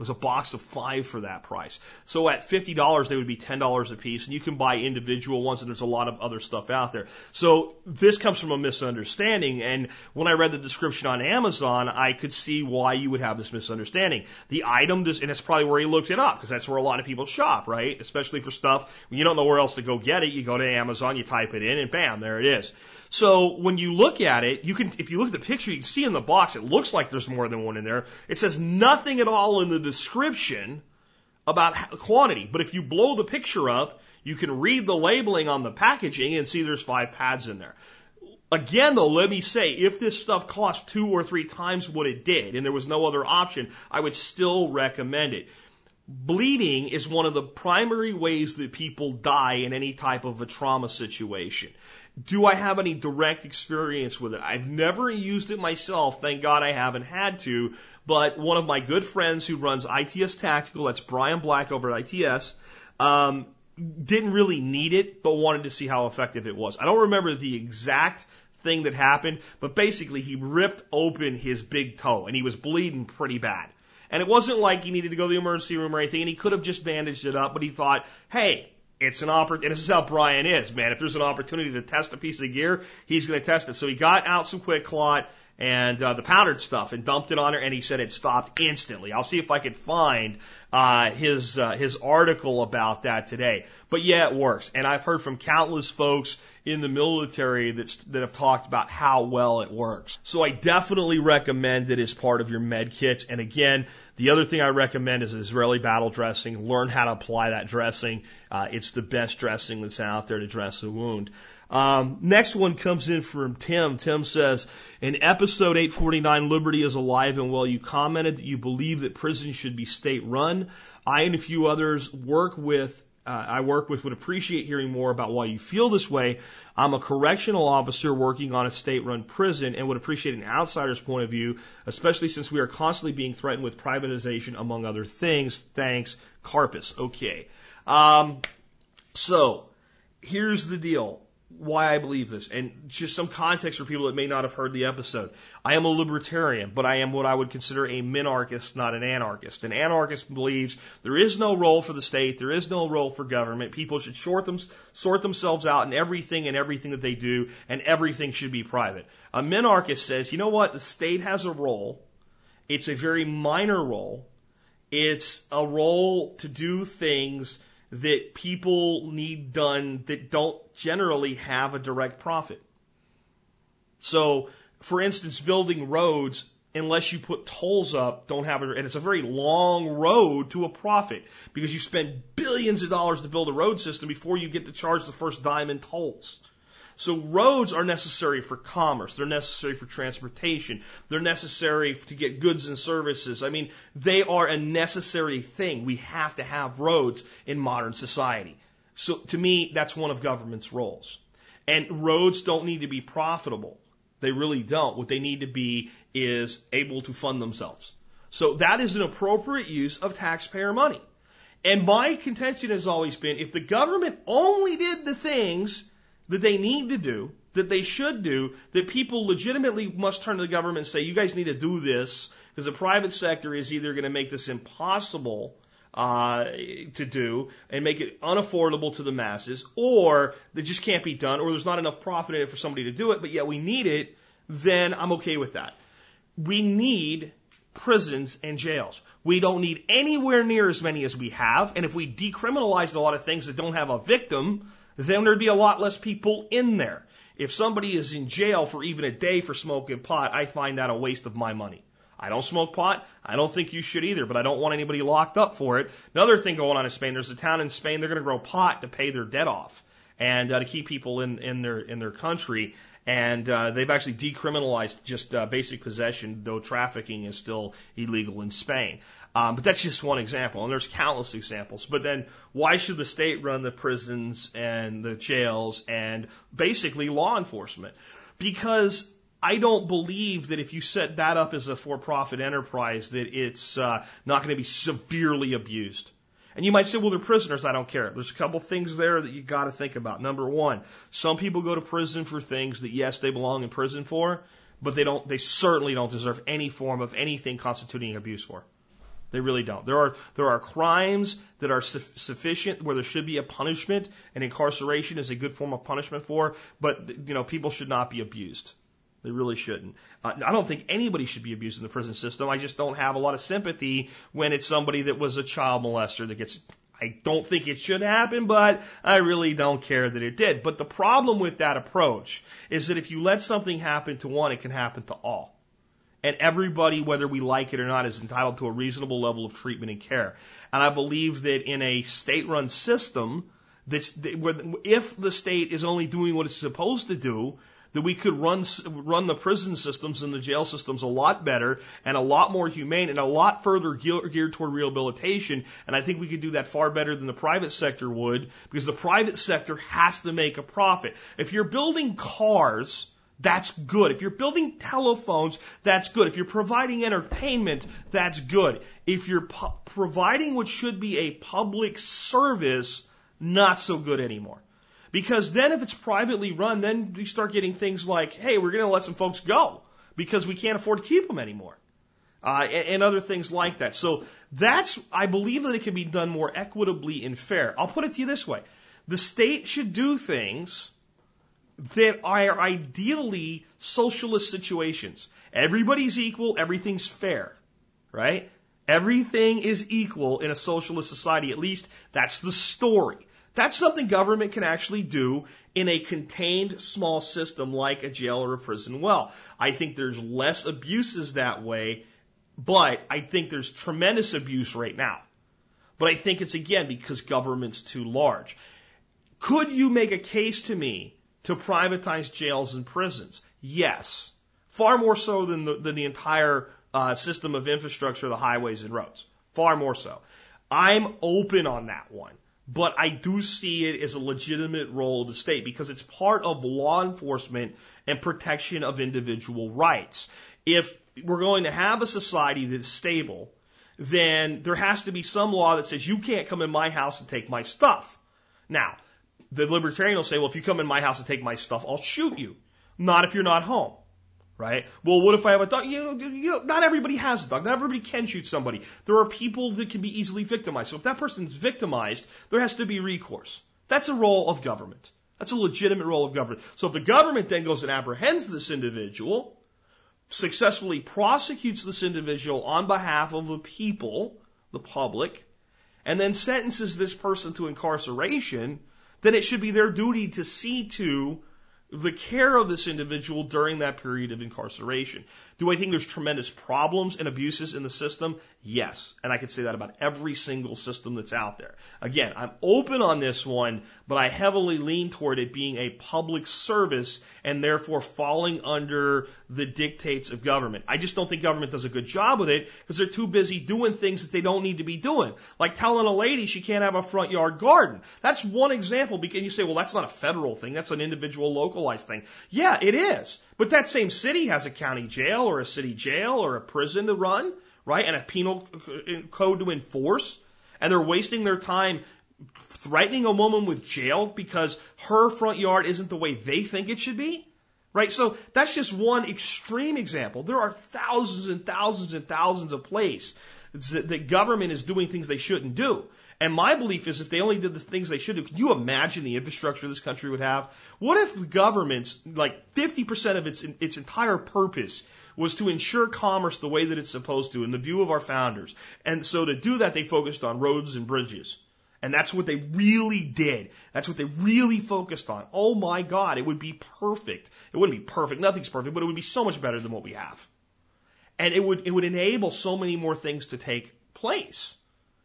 Was a box of five for that price. So at $50, they would be $10 a piece, and you can buy individual ones, and there's a lot of other stuff out there. So this comes from a misunderstanding, and when I read the description on Amazon, I could see why you would have this misunderstanding. The item, and it's probably where he looked it up, because that's where a lot of people shop, right? Especially for stuff, when you don't know where else to go get it, you go to Amazon, you type it in, and bam, there it is. So when you look at it, you can, if you look at the picture, you can see in the box, it looks like there's more than one in there. It says nothing at all in the description about quantity. But if you blow the picture up, you can read the labeling on the packaging and see there's five pads in there. Again, though, let me say, if this stuff cost two or three times what it did and there was no other option, I would still recommend it. Bleeding is one of the primary ways that people die in any type of a trauma situation. Do I have any direct experience with it? I've never used it myself. Thank God I haven't had to. But one of my good friends who runs ITS Tactical, that's Bryan Black over at ITS, um, didn't really need it, but wanted to see how effective it was. I don't remember the exact thing that happened, but basically he ripped open his big toe and he was bleeding pretty bad. And it wasn't like he needed to go to the emergency room or anything, and he could have just bandaged it up, but he thought, hey, it's an opportunity, and this is how Brian is, man. If there's an opportunity to test a piece of gear, he's going to test it. So he got out some QuikClot and uh, the powdered stuff and dumped it on her, and he said it stopped instantly. I'll see if I could find uh, his uh, his article about that today. But yeah, it works, and I've heard from countless folks in the military that's, that have talked about how well it works. So I definitely recommend it as part of your med kit. And again, the other thing I recommend is Israeli battle dressing. Learn how to apply that dressing. Uh, it's the best dressing that's out there to dress a wound. Um, next one comes in from Tim. Tim says, in episode episode 849, Liberty is Alive and Well, you commented that you believe that prisons should be state run. I and a few others work with, uh, I work with would appreciate hearing more about why you feel this way. I'm a correctional officer working on a state run prison and would appreciate an outsider's point of view, especially since we are constantly being threatened with privatization, among other things. Thanks, Carpus. Okay. Um, so, here's the deal why I believe this, and just some context for people that may not have heard the episode. I am a libertarian, but I am what I would consider a minarchist, not an anarchist. An anarchist believes there is no role for the state, there is no role for government. People should sort, them, sort themselves out in everything and everything that they do, and everything should be private. A minarchist says, you know what, the state has a role. It's a very minor role. It's a role to do things that people need done that don't generally have a direct profit. So, for instance, building roads, unless you put tolls up, don't have it, and it's a very long road to a profit because you spend billions of dollars to build a road system before you get to charge the first dime in tolls. So roads are necessary for commerce. They're necessary for transportation. They're necessary to get goods and services. I mean, they are a necessary thing. We have to have roads in modern society. So to me, that's one of government's roles. And roads don't need to be profitable. They really don't. What they need to be is able to fund themselves. So that is an appropriate use of taxpayer money. And my contention has always been if the government only did the things that they need to do, that they should do, that people legitimately must turn to the government and say, you guys need to do this, because the private sector is either going to make this impossible uh, to do and make it unaffordable to the masses, or that just can't be done, or there's not enough profit in it for somebody to do it, but yet we need it, then I'm okay with that. We need prisons and jails. We don't need anywhere near as many as we have, and if we decriminalized a lot of things that don't have a victim, then there'd be a lot less people in there. If somebody is in jail for even a day for smoking pot, I find that a waste of my money. I don't smoke pot. I don't think you should either, but I don't want anybody locked up for it. Another thing going on in Spain, there's a town in Spain, they're going to grow pot to pay their debt off and uh, to keep people in, in their in their country. And uh, they've actually decriminalized just uh, basic possession, though trafficking is still illegal in Spain. Um, but that's just one example, and there's countless examples. But then, why should the state run the prisons and the jails and basically law enforcement? Because I don't believe that if you set that up as a for-profit enterprise, that it's uh, not going to be severely abused. And you might say, well, they're prisoners. I don't care. There's a couple things there that you got to think about. Number one, some people go to prison for things that yes, they belong in prison for, but they don't. They certainly don't deserve any form of anything constituting abuse for. They really don't. There are there are crimes that are su- sufficient where there should be a punishment, and incarceration is a good form of punishment for. But you know, people should not be abused. They really shouldn't. Uh, I don't think anybody should be abused in the prison system. I just don't have a lot of sympathy when it's somebody that was a child molester that gets. I don't think it should happen, but I really don't care that it did. But the problem with that approach is that if you let something happen to one, it can happen to all. And everybody, whether we like it or not, is entitled to a reasonable level of treatment and care. And I believe that in a state-run system, that's, if the state is only doing what it's supposed to do, that we could run run the prison systems and the jail systems a lot better and a lot more humane and a lot further geared toward rehabilitation. And I think we could do that far better than the private sector would because the private sector has to make a profit. If you're building cars that's good. If you're building telephones, that's good. If you're providing entertainment, that's good. If you're pu- providing what should be a public service, not so good anymore. Because then if it's privately run, then you start getting things like, hey, we're going to let some folks go because we can't afford to keep them anymore. Uh, and, and other things like that. So that's, I believe that it can be done more equitably and fair. I'll put it to you this way. The state should do things that are ideally socialist situations. Everybody's equal, everything's fair, right? Everything is equal in a socialist society. At least that's the story. That's something government can actually do in a contained small system like a jail or a prison well. I think there's less abuses that way, but I think there's tremendous abuse right now. But I think it's again because government's too large. Could you make a case to me to privatize jails and prisons? Yes. far more so than the, than the entire uh, system of infrastructure, the highways and roads. Far more so. I'm open on that one, but I do see it as a legitimate role of the state because it's part of law enforcement and protection of individual rights. If we're going to have a society that's stable, then there has to be some law that says you can't come in my house and take my stuff. Now, the libertarian will say, well, if you come in my house and take my stuff, I'll shoot you. Not if you're not home. Right? Well, what if I have a dog? You know, you know, not everybody has a dog. Not everybody can shoot somebody. There are people that can be easily victimized. So if that person's victimized, there has to be recourse. That's a role of government. That's a legitimate role of government. So if the government then goes and apprehends this individual, successfully prosecutes this individual on behalf of the people, the public, and then sentences this person to incarceration, then it should be their duty to see to the care of this individual during that period of incarceration. Do I think there's tremendous problems and abuses in the system? Yes. And I could say that about every single system that's out there. Again, I'm open on this one, but I heavily lean toward it being a public service and therefore falling under the dictates of government. I just don't think government does a good job with it because they're too busy doing things that they don't need to be doing. Like telling a lady she can't have a front yard garden. That's one example because you say, well, that's not a federal thing. That's an individual localized thing. Yeah, it is. But that same city has a county jail or a city jail or a prison to run, right? And a penal code to enforce. And they're wasting their time threatening a woman with jail because her front yard isn't the way they think it should be. Right? So that's just one extreme example. There are thousands and thousands and thousands of places that government is doing things they shouldn't do. And my belief is if they only did the things they should do, can you imagine the infrastructure this country would have? What if the government's, like 50% of its, its entire purpose was to ensure commerce the way that it's supposed to in the view of our founders? And so to do that, they focused on roads and bridges. And that's what they really did. That's what they really focused on. Oh my God, it would be perfect. It wouldn't be perfect. Nothing's perfect, but it would be so much better than what we have. And it would, it would enable so many more things to take place.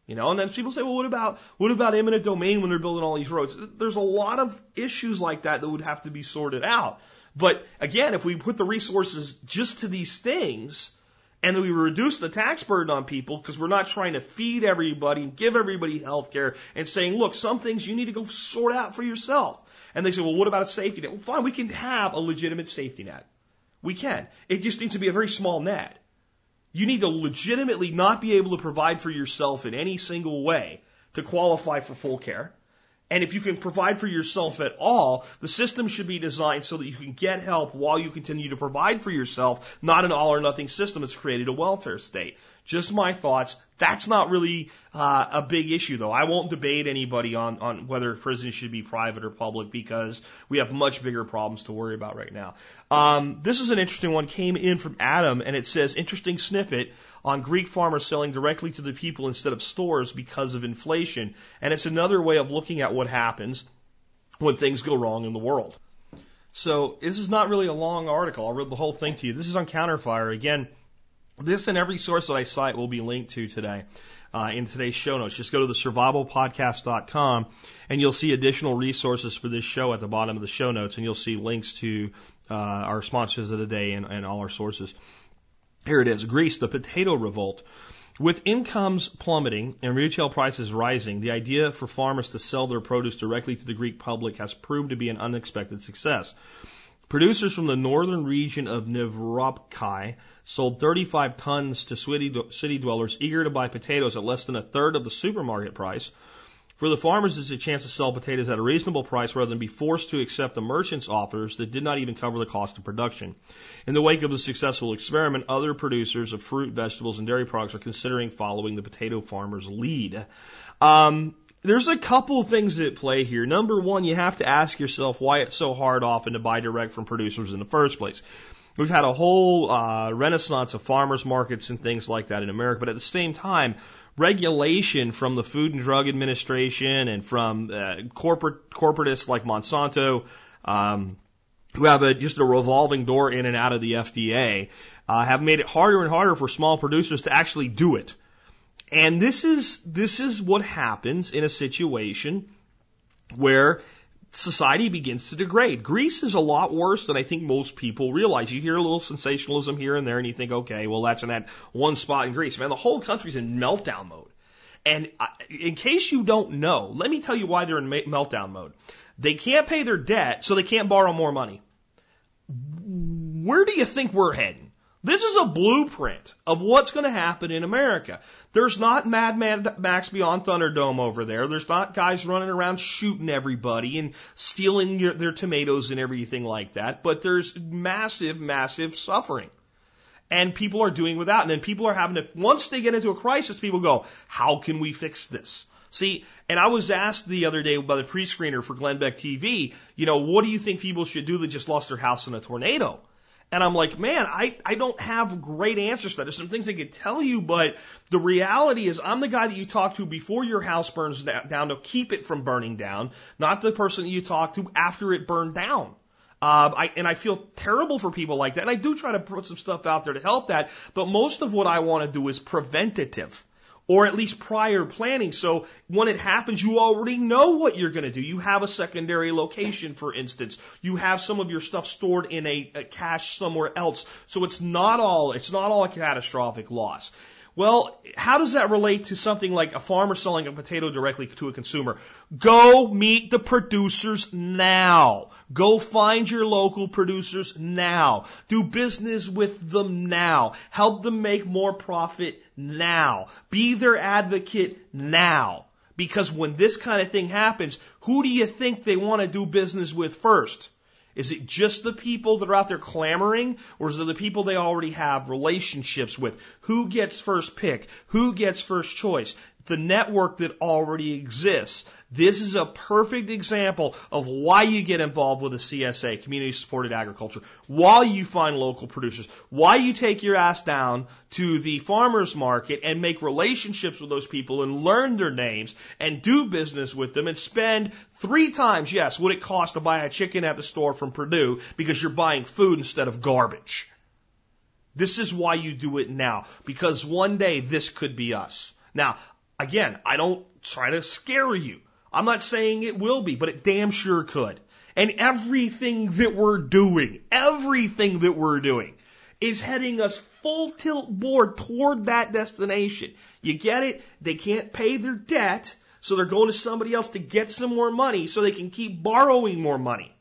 You know, and then people say, well, what about what about eminent domain when they're building all these roads? There's a lot of issues like that that would have to be sorted out. But again, if we put the resources just to these things, and then we reduce the tax burden on people because we're not trying to feed everybody and give everybody health care and saying, look, some things you need to go sort out for yourself. And they say, well, what about a safety net? Well, fine, we can have a legitimate safety net. We can. It just needs to be a very small net. You need to legitimately not be able to provide for yourself in any single way to qualify for full care. And if you can provide for yourself at all, the system should be designed so that you can get help while you continue to provide for yourself, not an all or nothing system that's created a welfare state. Just my thoughts. That's not really uh, a big issue, though. I won't debate anybody on, on whether prisons should be private or public because we have much bigger problems to worry about right now. Um, this is an interesting one. Came in from Adam, and it says interesting snippet on Greek farmers selling directly to the people instead of stores because of inflation. And it's another way of looking at what happens when things go wrong in the world. So this is not really a long article. I'll read the whole thing to you. This is on Counterfire again. This and every source that I cite will be linked to today uh, in today's show notes. Just go to the survivalpodcast.com and you'll see additional resources for this show at the bottom of the show notes, and you'll see links to uh, our sponsors of the day and, and all our sources. Here it is Greece, the potato revolt. With incomes plummeting and retail prices rising, the idea for farmers to sell their produce directly to the Greek public has proved to be an unexpected success. Producers from the northern region of Nevrokopi sold 35 tons to city dwellers eager to buy potatoes at less than a third of the supermarket price. For the farmers, it's a chance to sell potatoes at a reasonable price rather than be forced to accept the merchant's offers that did not even cover the cost of production. In the wake of the successful experiment, other producers of fruit, vegetables, and dairy products are considering following the potato farmers' lead. Um, there's a couple things at play here. Number one, you have to ask yourself why it's so hard often to buy direct from producers in the first place. We've had a whole uh, renaissance of farmers markets and things like that in America, but at the same time, regulation from the Food and Drug Administration and from uh, corporate corporatists like Monsanto, um, who have a, just a revolving door in and out of the FDA, uh, have made it harder and harder for small producers to actually do it. And this is, this is what happens in a situation where society begins to degrade. Greece is a lot worse than I think most people realize. You hear a little sensationalism here and there and you think, okay, well, that's in that one spot in Greece. Man, the whole country's in meltdown mode. And in case you don't know, let me tell you why they're in meltdown mode. They can't pay their debt, so they can't borrow more money. Where do you think we're heading? This is a blueprint of what's going to happen in America. There's not Mad Max Beyond Thunderdome over there. There's not guys running around shooting everybody and stealing your, their tomatoes and everything like that. But there's massive, massive suffering. And people are doing without. And then people are having to, once they get into a crisis, people go, how can we fix this? See, and I was asked the other day by the pre-screener for Glenn Beck TV, you know, what do you think people should do that just lost their house in a tornado? And I'm like, man, I, I don't have great answers to that. There's some things I could tell you, but the reality is I'm the guy that you talk to before your house burns down to keep it from burning down, not the person that you talk to after it burned down. Uh, I, and I feel terrible for people like that. And I do try to put some stuff out there to help that. But most of what I want to do is preventative or at least prior planning. So when it happens, you already know what you're going to do. You have a secondary location, for instance. You have some of your stuff stored in a, a cache somewhere else. So it's not all, it's not all a catastrophic loss. Well, how does that relate to something like a farmer selling a potato directly to a consumer? Go meet the producers now. Go find your local producers now. Do business with them now. Help them make more profit now. Be their advocate now. Because when this kind of thing happens, who do you think they want to do business with first? Is it just the people that are out there clamoring, or is it the people they already have relationships with? Who gets first pick? Who gets first choice? The network that already exists. This is a perfect example of why you get involved with a CSA, community supported agriculture, why you find local producers, why you take your ass down to the farmer's market and make relationships with those people and learn their names and do business with them and spend three times, yes, what it costs to buy a chicken at the store from Perdue because you're buying food instead of garbage. This is why you do it now, because one day this could be us. Now, again, I don't try to scare you. I'm not saying it will be, but it damn sure could. And everything that we're doing, everything that we're doing is heading us full tilt board toward that destination. You get it? They can't pay their debt, so they're going to somebody else to get some more money so they can keep borrowing more money.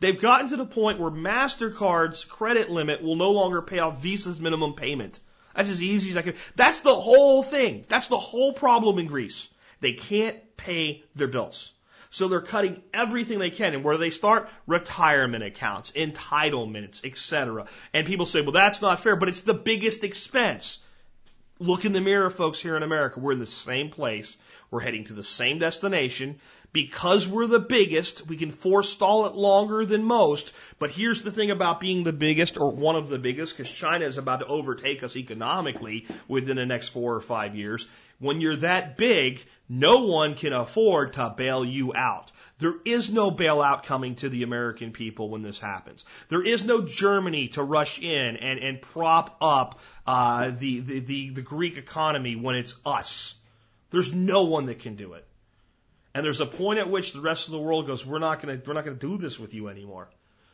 They've gotten to the point where MasterCard's credit limit will no longer pay off Visa's minimum payment. That's as easy as I can. That's the whole thing. That's the whole problem in Greece. They can't pay their bills. So they're cutting everything they can. And where they start? Retirement accounts, entitlements, etc. And people say, well, that's not fair, but it's the biggest expense. Look in the mirror, folks, here in America. We're in the same place. We're heading to the same destination. Because we're the biggest, we can forestall it longer than most. But here's the thing about being the biggest or one of the biggest, because China is about to overtake us economically within the next four or five years. When you're that big, no one can afford to bail you out. There is no bailout coming to the American people when this happens. There is no Germany to rush in and, and prop up uh, the, the, the, the Greek economy when it's us. There's no one that can do it. And there's a point at which the rest of the world goes, we're not to, we're not to do this with you anymore.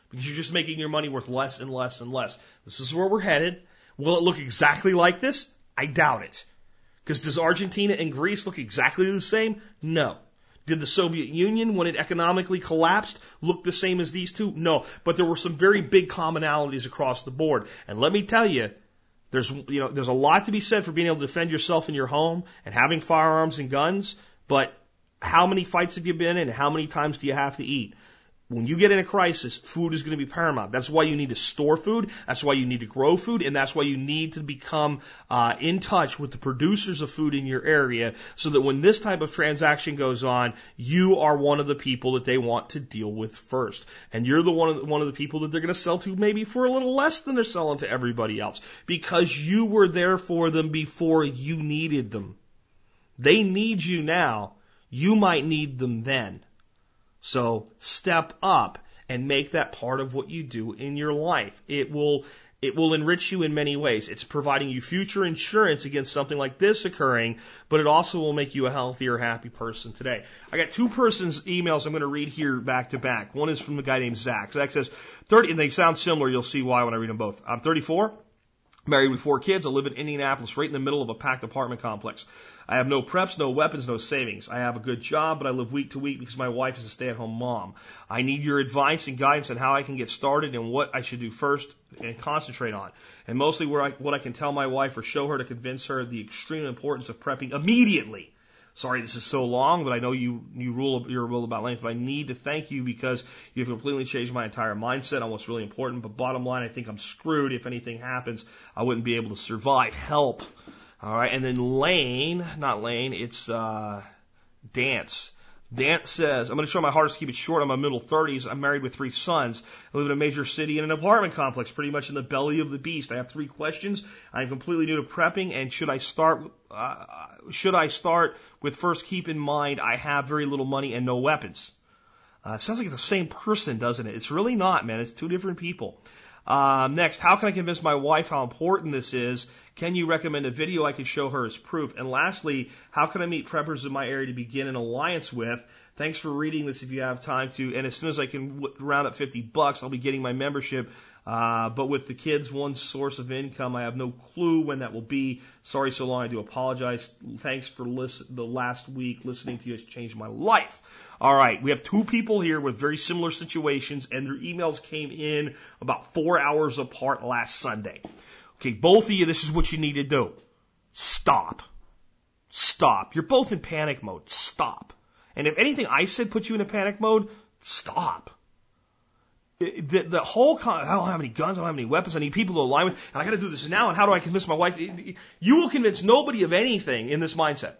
Because you're just making your money worth less and less and less. This is where we're headed. Will it look exactly like this? I doubt it. Because does Argentina and Greece look exactly the same? No. Did the Soviet Union, when it economically collapsed, look the same as these two? No. But there were some very big commonalities across the board. And let me tell you, there's, you know, there's a lot to be said for being able to defend yourself in your home and having firearms and guns, but how many fights have you been in? How many times do you have to eat? When you get in a crisis, food is going to be paramount. That's why you need to store food. That's why you need to grow food, and that's why you need to become uh, in touch with the producers of food in your area, so that when this type of transaction goes on, you are one of the people that they want to deal with first, and you're the one of the, one of the people that they're going to sell to maybe for a little less than they're selling to everybody else, because you were there for them before you needed them. They need you now you might need them then. So step up and make that part of what you do in your life. It will It will enrich you in many ways. It's providing you future insurance against something like this occurring, but it also will make you a healthier, happy person today. I got two persons' emails I'm going to read here back to back. One is from a guy named Zach. Zach says, 30, and they sound similar. You'll see why when I read them both. I'm 34, married with four kids. I live in Indianapolis, right in the middle of a packed apartment complex. I have no preps, no weapons, no savings. I have a good job, but I live week to week because my wife is a stay at home mom. I need your advice and guidance on how I can get started and what I should do first and concentrate on. And mostly where I, what I can tell my wife or show her to convince her the extreme importance of prepping immediately. Sorry, this is so long, but I know you, you rule, you're a rule about length, but I need to thank you because you've completely changed my entire mindset on what's really important. But bottom line, I think I'm screwed. If anything happens, I wouldn't be able to survive. Help. All right, and then Lane, not Lane, it's uh, Dance. Dance says, I'm going to try my hardest to keep it short. I'm in my middle 30s. I'm married with three sons. I live in a major city in an apartment complex, pretty much in the belly of the beast. I have three questions. I'm completely new to prepping, and should I start? Uh, should I start with first keep in mind I have very little money and no weapons? Uh, sounds like the same person, doesn't it? It's really not, man. It's two different people. Um, next, how can I convince my wife how important this is? Can you recommend a video I can show her as proof? And lastly, how can I meet preppers in my area to begin an alliance with? Thanks for reading this if you have time to. And as soon as I can round up 50 bucks, I'll be getting my membership. Uh, but with the kids, one source of income, I have no clue when that will be. Sorry so long. I do apologize. Thanks for listen, the last week. Listening to you has changed my life. All right. We have two people here with very similar situations and their emails came in about four hours apart last Sunday. Okay. Both of you, this is what you need to do. Stop. Stop. You're both in panic mode. Stop. And if anything I said puts you in a panic mode, stop. The, the whole con- I don't have any guns, I don't have any weapons, I need people to align with, and I got to do this now, and how do I convince my wife? You will convince nobody of anything in this mindset.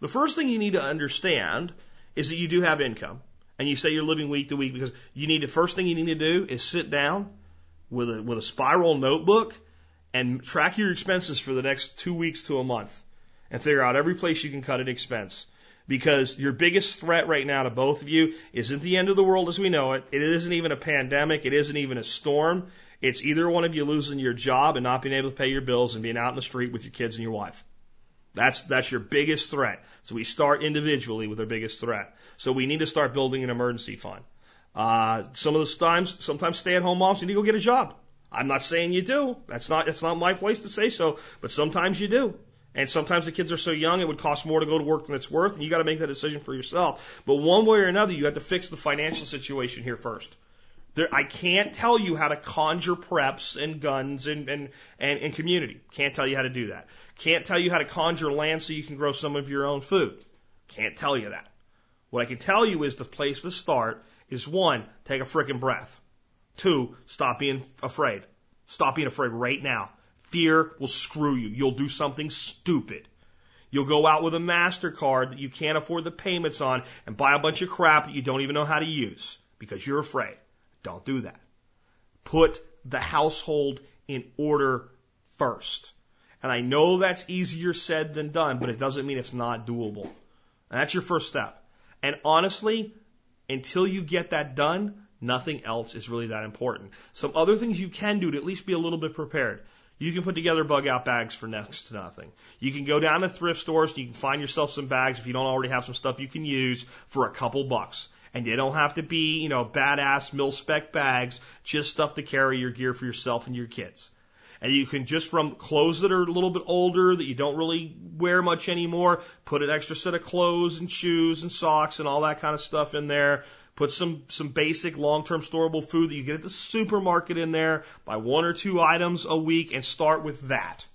The first thing you need to understand is that you do have income, and you say you're living week to week because you need the first thing you need to do is sit down with a with a spiral notebook and track your expenses for the next two weeks to a month, and figure out every place you can cut an expense because your biggest threat right now to both of you isn't the end of the world as we know it. It isn't even a pandemic. It isn't even a storm. It's either one of you losing your job and not being able to pay your bills and being out in the street with your kids and your wife. That's, that's your biggest threat. So we start individually with our biggest threat. So we need to start building an emergency fund. Uh, some of the times, sometimes stay at home moms need to go get a job. I'm not saying you do. That's not, that's not my place to say so, but sometimes you do. And sometimes the kids are so young it would cost more to go to work than it's worth, and you got to make that decision for yourself. But one way or another, you have to fix the financial situation here first. There, I can't tell you how to conjure preps and guns and, and, and, and community. Can't tell you how to do that. Can't tell you how to conjure land so you can grow some of your own food. Can't tell you that. What I can tell you is the place to start is one, take a freaking breath. Two, stop being afraid. Stop being afraid right now. Fear will screw you. You'll do something stupid. You'll go out with a MasterCard that you can't afford the payments on and buy a bunch of crap that you don't even know how to use because you're afraid. Don't do that. Put the household in order first. And I know that's easier said than done, but it doesn't mean it's not doable. And that's your first step. And honestly, until you get that done, nothing else is really that important. Some other things you can do to at least be a little bit prepared. You can put together bug out bags for next to nothing. You can go down to thrift stores and you can find yourself some bags if you don't already have some stuff you can use for a couple bucks. And they don't have to be, you know, badass mil spec bags, just stuff to carry your gear for yourself and your kids. And you can just from clothes that are a little bit older that you don't really wear much anymore, put an extra set of clothes and shoes and socks and all that kind of stuff in there. Put some, some basic long-term storable food that you get at the supermarket in there. Buy one or two items a week and start with that.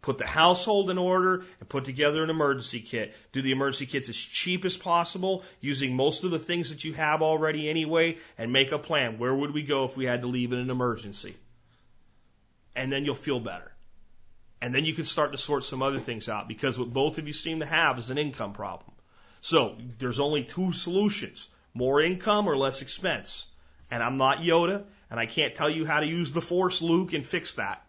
Put the household in order and put together an emergency kit. Do the emergency kits as cheap as possible using most of the things that you have already anyway and make a plan. Where would we go if we had to leave in an emergency? And then you'll feel better. And then you can start to sort some other things out because what both of you seem to have is an income problem. So there's only two solutions. More income or less expense. And I'm not Yoda, and I can't tell you how to use the Force, Luke, and fix that.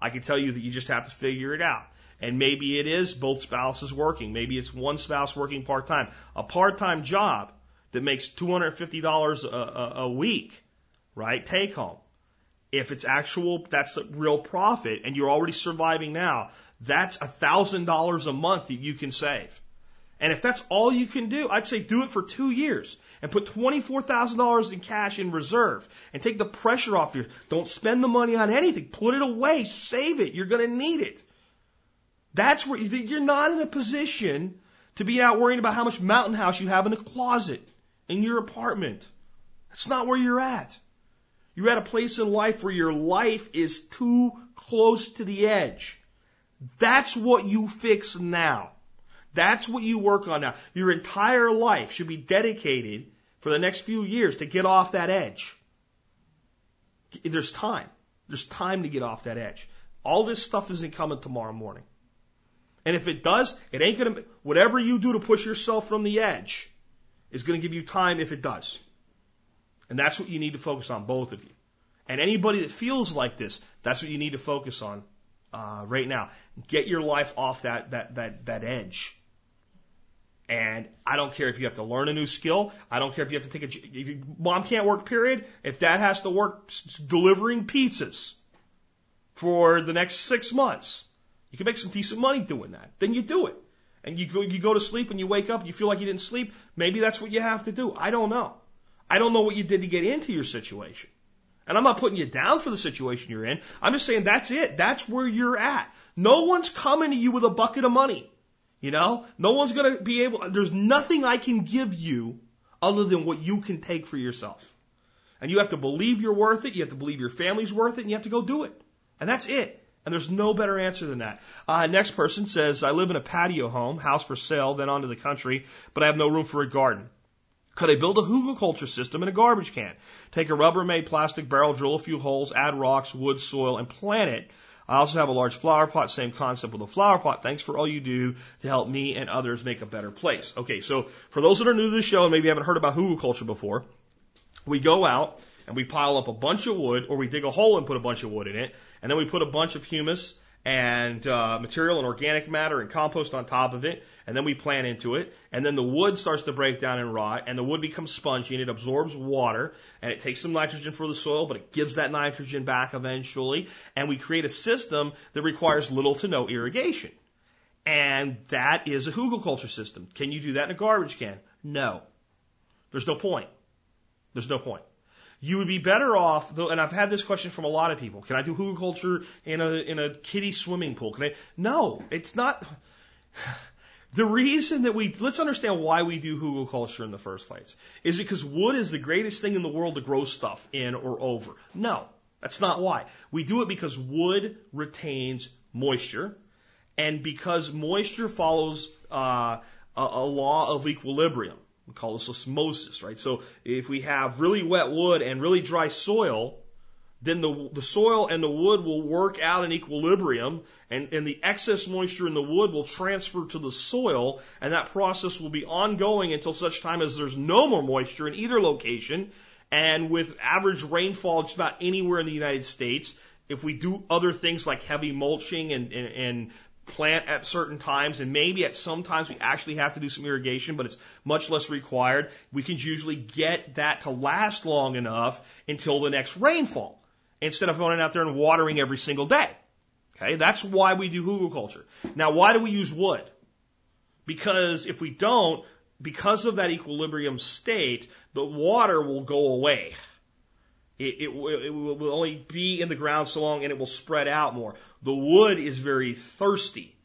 I can tell you that you just have to figure it out. And maybe it is both spouses working. Maybe it's one spouse working part time. A part time job that makes $250 a, a, a week, right? Take home If it's actual, that's a real profit and you're already surviving now, that's a thousand dollars a month that you can save. And if that's all you can do, I'd say do it for two years and put $24,000 in cash in reserve and take the pressure off you. Don't spend the money on anything. Put it away. Save it. You're going to need it. That's where you're not in a position to be out worrying about how much mountain house you have in a closet in your apartment. That's not where you're at. You're at a place in life where your life is too close to the edge. That's what you fix now. That's what you work on now. Your entire life should be dedicated for the next few years to get off that edge. There's time. There's time to get off that edge. All this stuff isn't coming tomorrow morning. And if it does, it ain't gonna, whatever you do to push yourself from the edge is gonna give you time if it does. And that's what you need to focus on, both of you. And anybody that feels like this, that's what you need to focus on uh, right now. Get your life off that that that that edge. And I don't care if you have to learn a new skill. I don't care if you have to take a. If you, mom can't work, period. If dad has to work delivering pizzas for the next six months, you can make some decent money doing that. Then you do it. And you go, you go to sleep and you wake up you feel like you didn't sleep. Maybe that's what you have to do. I don't know. I don't know what you did to get into your situation. And I'm not putting you down for the situation you're in. I'm just saying that's it. That's where you're at. No one's coming to you with a bucket of money. You know, no one's going to be able, there's nothing I can give you other than what you can take for yourself. And you have to believe you're worth it. You have to believe your family's worth it and you have to go do it. And that's it. And there's no better answer than that. Uh, next person says, I live in a patio home, house for sale, then onto the country, but I have no room for a garden. Could I build a hugelkultur system in a garbage can? Take a Rubbermaid plastic barrel, drill a few holes, add rocks, wood, soil, and plant it. I also have a large flower pot, same concept with a flower pot. Thanks for all you do to help me and others make a better place. Okay, so for those that are new to the show and maybe haven't heard about hugelkultur before, we go out and we pile up a bunch of wood, or we dig a hole and put a bunch of wood in it, and then we put a bunch of humus and uh, material and organic matter and compost on top of it, and then we plant into it, and then the wood starts to break down and rot, and the wood becomes spongy and it absorbs water, and it takes some nitrogen for the soil, but it gives that nitrogen back eventually, and we create a system that requires little to no irrigation. And that is a hugelkultur system. Can you do that in a garbage can? No. There's no point. There's no point. You would be better off, though, and I've had this question from a lot of people. Can I do hugelkultur in a in a kiddie swimming pool? Can I? No, it's not. The reason that we let's understand why we do hugelkultur in the first place. Is it because wood is the greatest thing in the world to grow stuff in or over? No, that's not why. We do it because wood retains moisture, and because moisture follows uh, a, a law of equilibrium. We call this osmosis, right? So if we have really wet wood and really dry soil, then the, the soil and the wood will work out in equilibrium and, and the excess moisture in the wood will transfer to the soil and that process will be ongoing until such time as there's no more moisture in either location. And with average rainfall just about anywhere in the United States, if we do other things like heavy mulching and, and, and plant at certain times, and maybe at some times we actually have to do some irrigation, but it's much less required. We can usually get that to last long enough until the next rainfall instead of going out there and watering every single day. Okay, that's why we do hugelkultur. Now, why do we use wood? Because if we don't, because of that equilibrium state, the water will go away. It, it, it, will only be in the ground so long and it will spread out more. The wood is very thirsty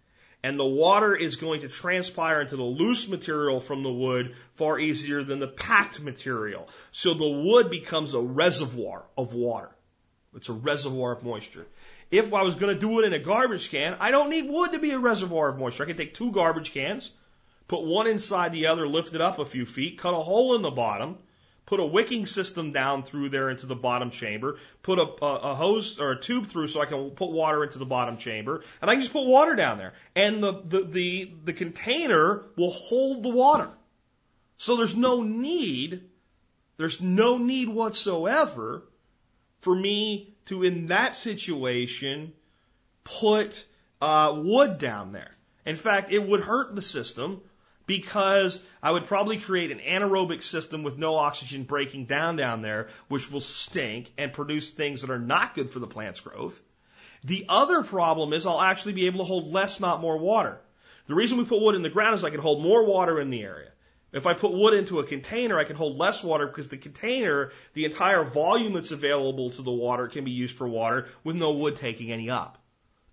and the water is going to transpire into the loose material from the wood far easier than the packed material. So the wood becomes a reservoir of water. It's a reservoir of moisture. If I was going to do it in a garbage can, I don't need wood to be a reservoir of moisture. I can take two garbage cans, put one inside the other, lift it up a few feet, cut a hole in the bottom, put a wicking system down through there into the bottom chamber, put a, a, a, hose or a tube through so I can put water into the bottom chamber, and I can just put water down there. And the, the, the, the container will hold the water. So there's no need, there's no need whatsoever for me to, in that situation, put uh, wood down there. In fact, it would hurt the system because I would probably create an anaerobic system with no oxygen breaking down down there, which will stink and produce things that are not good for the plant's growth. The other problem is I'll actually be able to hold less, not more water. The reason we put wood in the ground is I can hold more water in the area. If I put wood into a container, I can hold less water because the container, the entire volume that's available to the water can be used for water with no wood taking any up.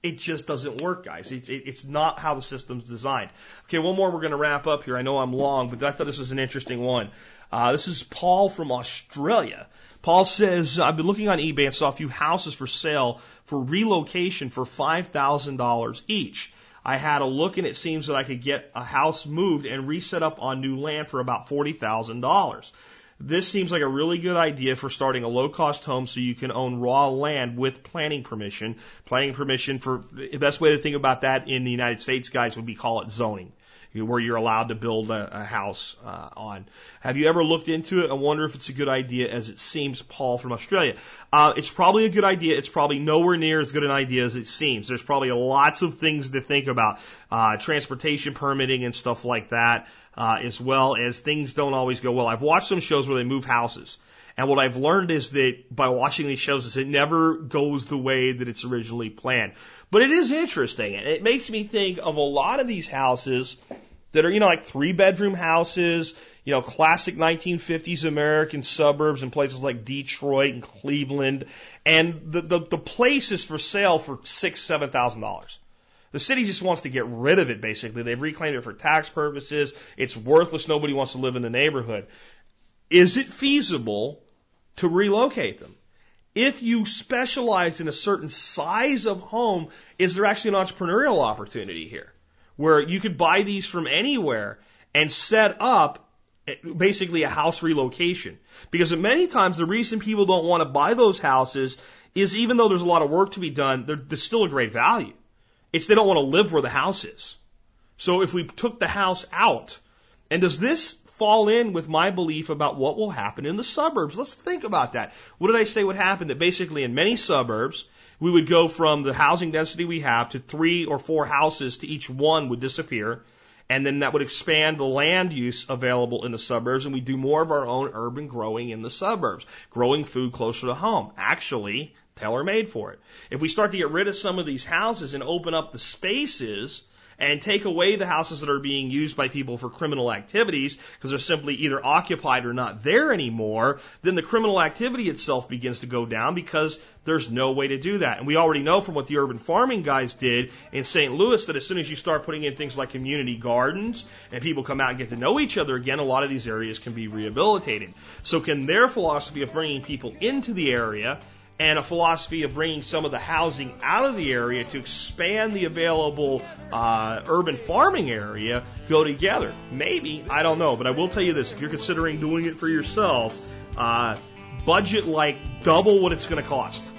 It just doesn't work, guys. It's, it, it's not how the system's designed. Okay, one more we're going to wrap up here. I know I'm long, but I thought this was an interesting one. Uh, this is Paul from Australia. Paul says, I've been looking on eBay and saw a few houses for sale for relocation for $5,000 each. I had a look and it seems that I could get a house moved and reset up on new land for about $40,000. This seems like a really good idea for starting a low cost home so you can own raw land with planning permission. Planning permission for the best way to think about that in the United States, guys, would be call it zoning where you're allowed to build a, a house uh, on. Have you ever looked into it? I wonder if it's a good idea, as it seems, Paul from Australia. Uh, it's probably a good idea. It's probably nowhere near as good an idea as it seems. There's probably lots of things to think about, uh, transportation permitting and stuff like that, uh, as well as things don't always go well. I've watched some shows where they move houses. And what I've learned is that by watching these shows is it never goes the way that it's originally planned. But it is interesting. And it makes me think of a lot of these houses that are, you know, like three bedroom houses, you know, classic 1950s American suburbs in places like Detroit and Cleveland. And the, the, the place is for sale for six, seven thousand dollars. The city just wants to get rid of it basically. They've reclaimed it for tax purposes. It's worthless. Nobody wants to live in the neighborhood. Is it feasible to relocate them? If you specialize in a certain size of home, is there actually an entrepreneurial opportunity here? Where you could buy these from anywhere and set up eh, basically a house relocation. Because many times the reason people don't want to buy those houses is even though there's a lot of work to be done, there's still a great value. It's they don't want to live where the house is. So if we took the house out, and does this fall in with my belief about what will happen in the suburbs. Let's think about that. What did I say would happen? That basically in many suburbs, we would go from the housing density we have to three or four houses to each one would disappear. And then that would expand the land use available in the suburbs and we do more of our own urban growing in the suburbs, growing food closer to home. Actually, tailor made for it. If we start to get rid of some of these houses and open up the spaces, and take away the houses that are being used by people for criminal activities because they're simply either occupied or not there anymore, then the criminal activity itself begins to go down because there's no way to do that. And we already know from what the urban farming guys did in St. Louis that as soon as you start putting in things like community gardens and people come out and get to know each other again, a lot of these areas can be rehabilitated. So can their philosophy of bringing people into the area and a philosophy of bringing some of the housing out of the area to expand the available uh, urban farming area go together. Maybe, I don't know, but I will tell you this if you're considering doing it for yourself, uh, budget like double what it's going to cost.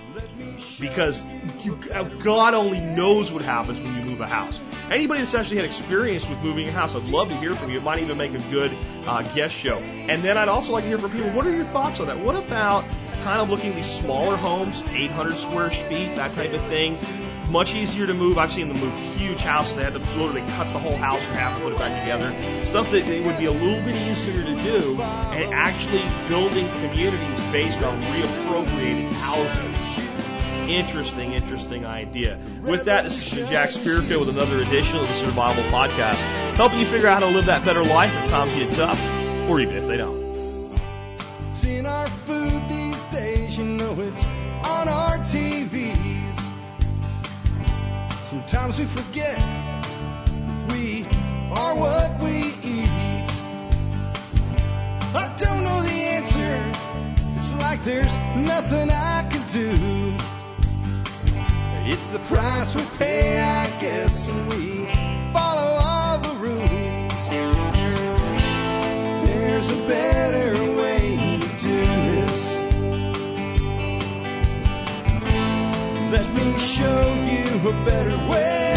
Because you, God only knows what happens when you move a house. Anybody that's actually had experience with moving a house, I'd love to hear from you. It might even make a good uh, guest show. And then I'd also like to hear from people. What are your thoughts on that? What about kind of looking at these smaller homes, 800 square feet, that type of thing? Much easier to move. I've seen them move huge houses. They had to literally cut the whole house in half and put it back together. Stuff that would be a little bit easier to do, and actually building communities based on reappropriating housing interesting, interesting idea. With that, this is Jack Spirko with another edition of the Survival Podcast, helping you figure out how to live that better life if times get tough, or even if they don't. It's in our food these days, you know it's on our TVs. Sometimes we forget we are what we eat. I don't know the answer. It's like there's nothing I can do. It's the price we pay, I guess, when we follow all the rules. There's a better way to do this. Let me show you a better way.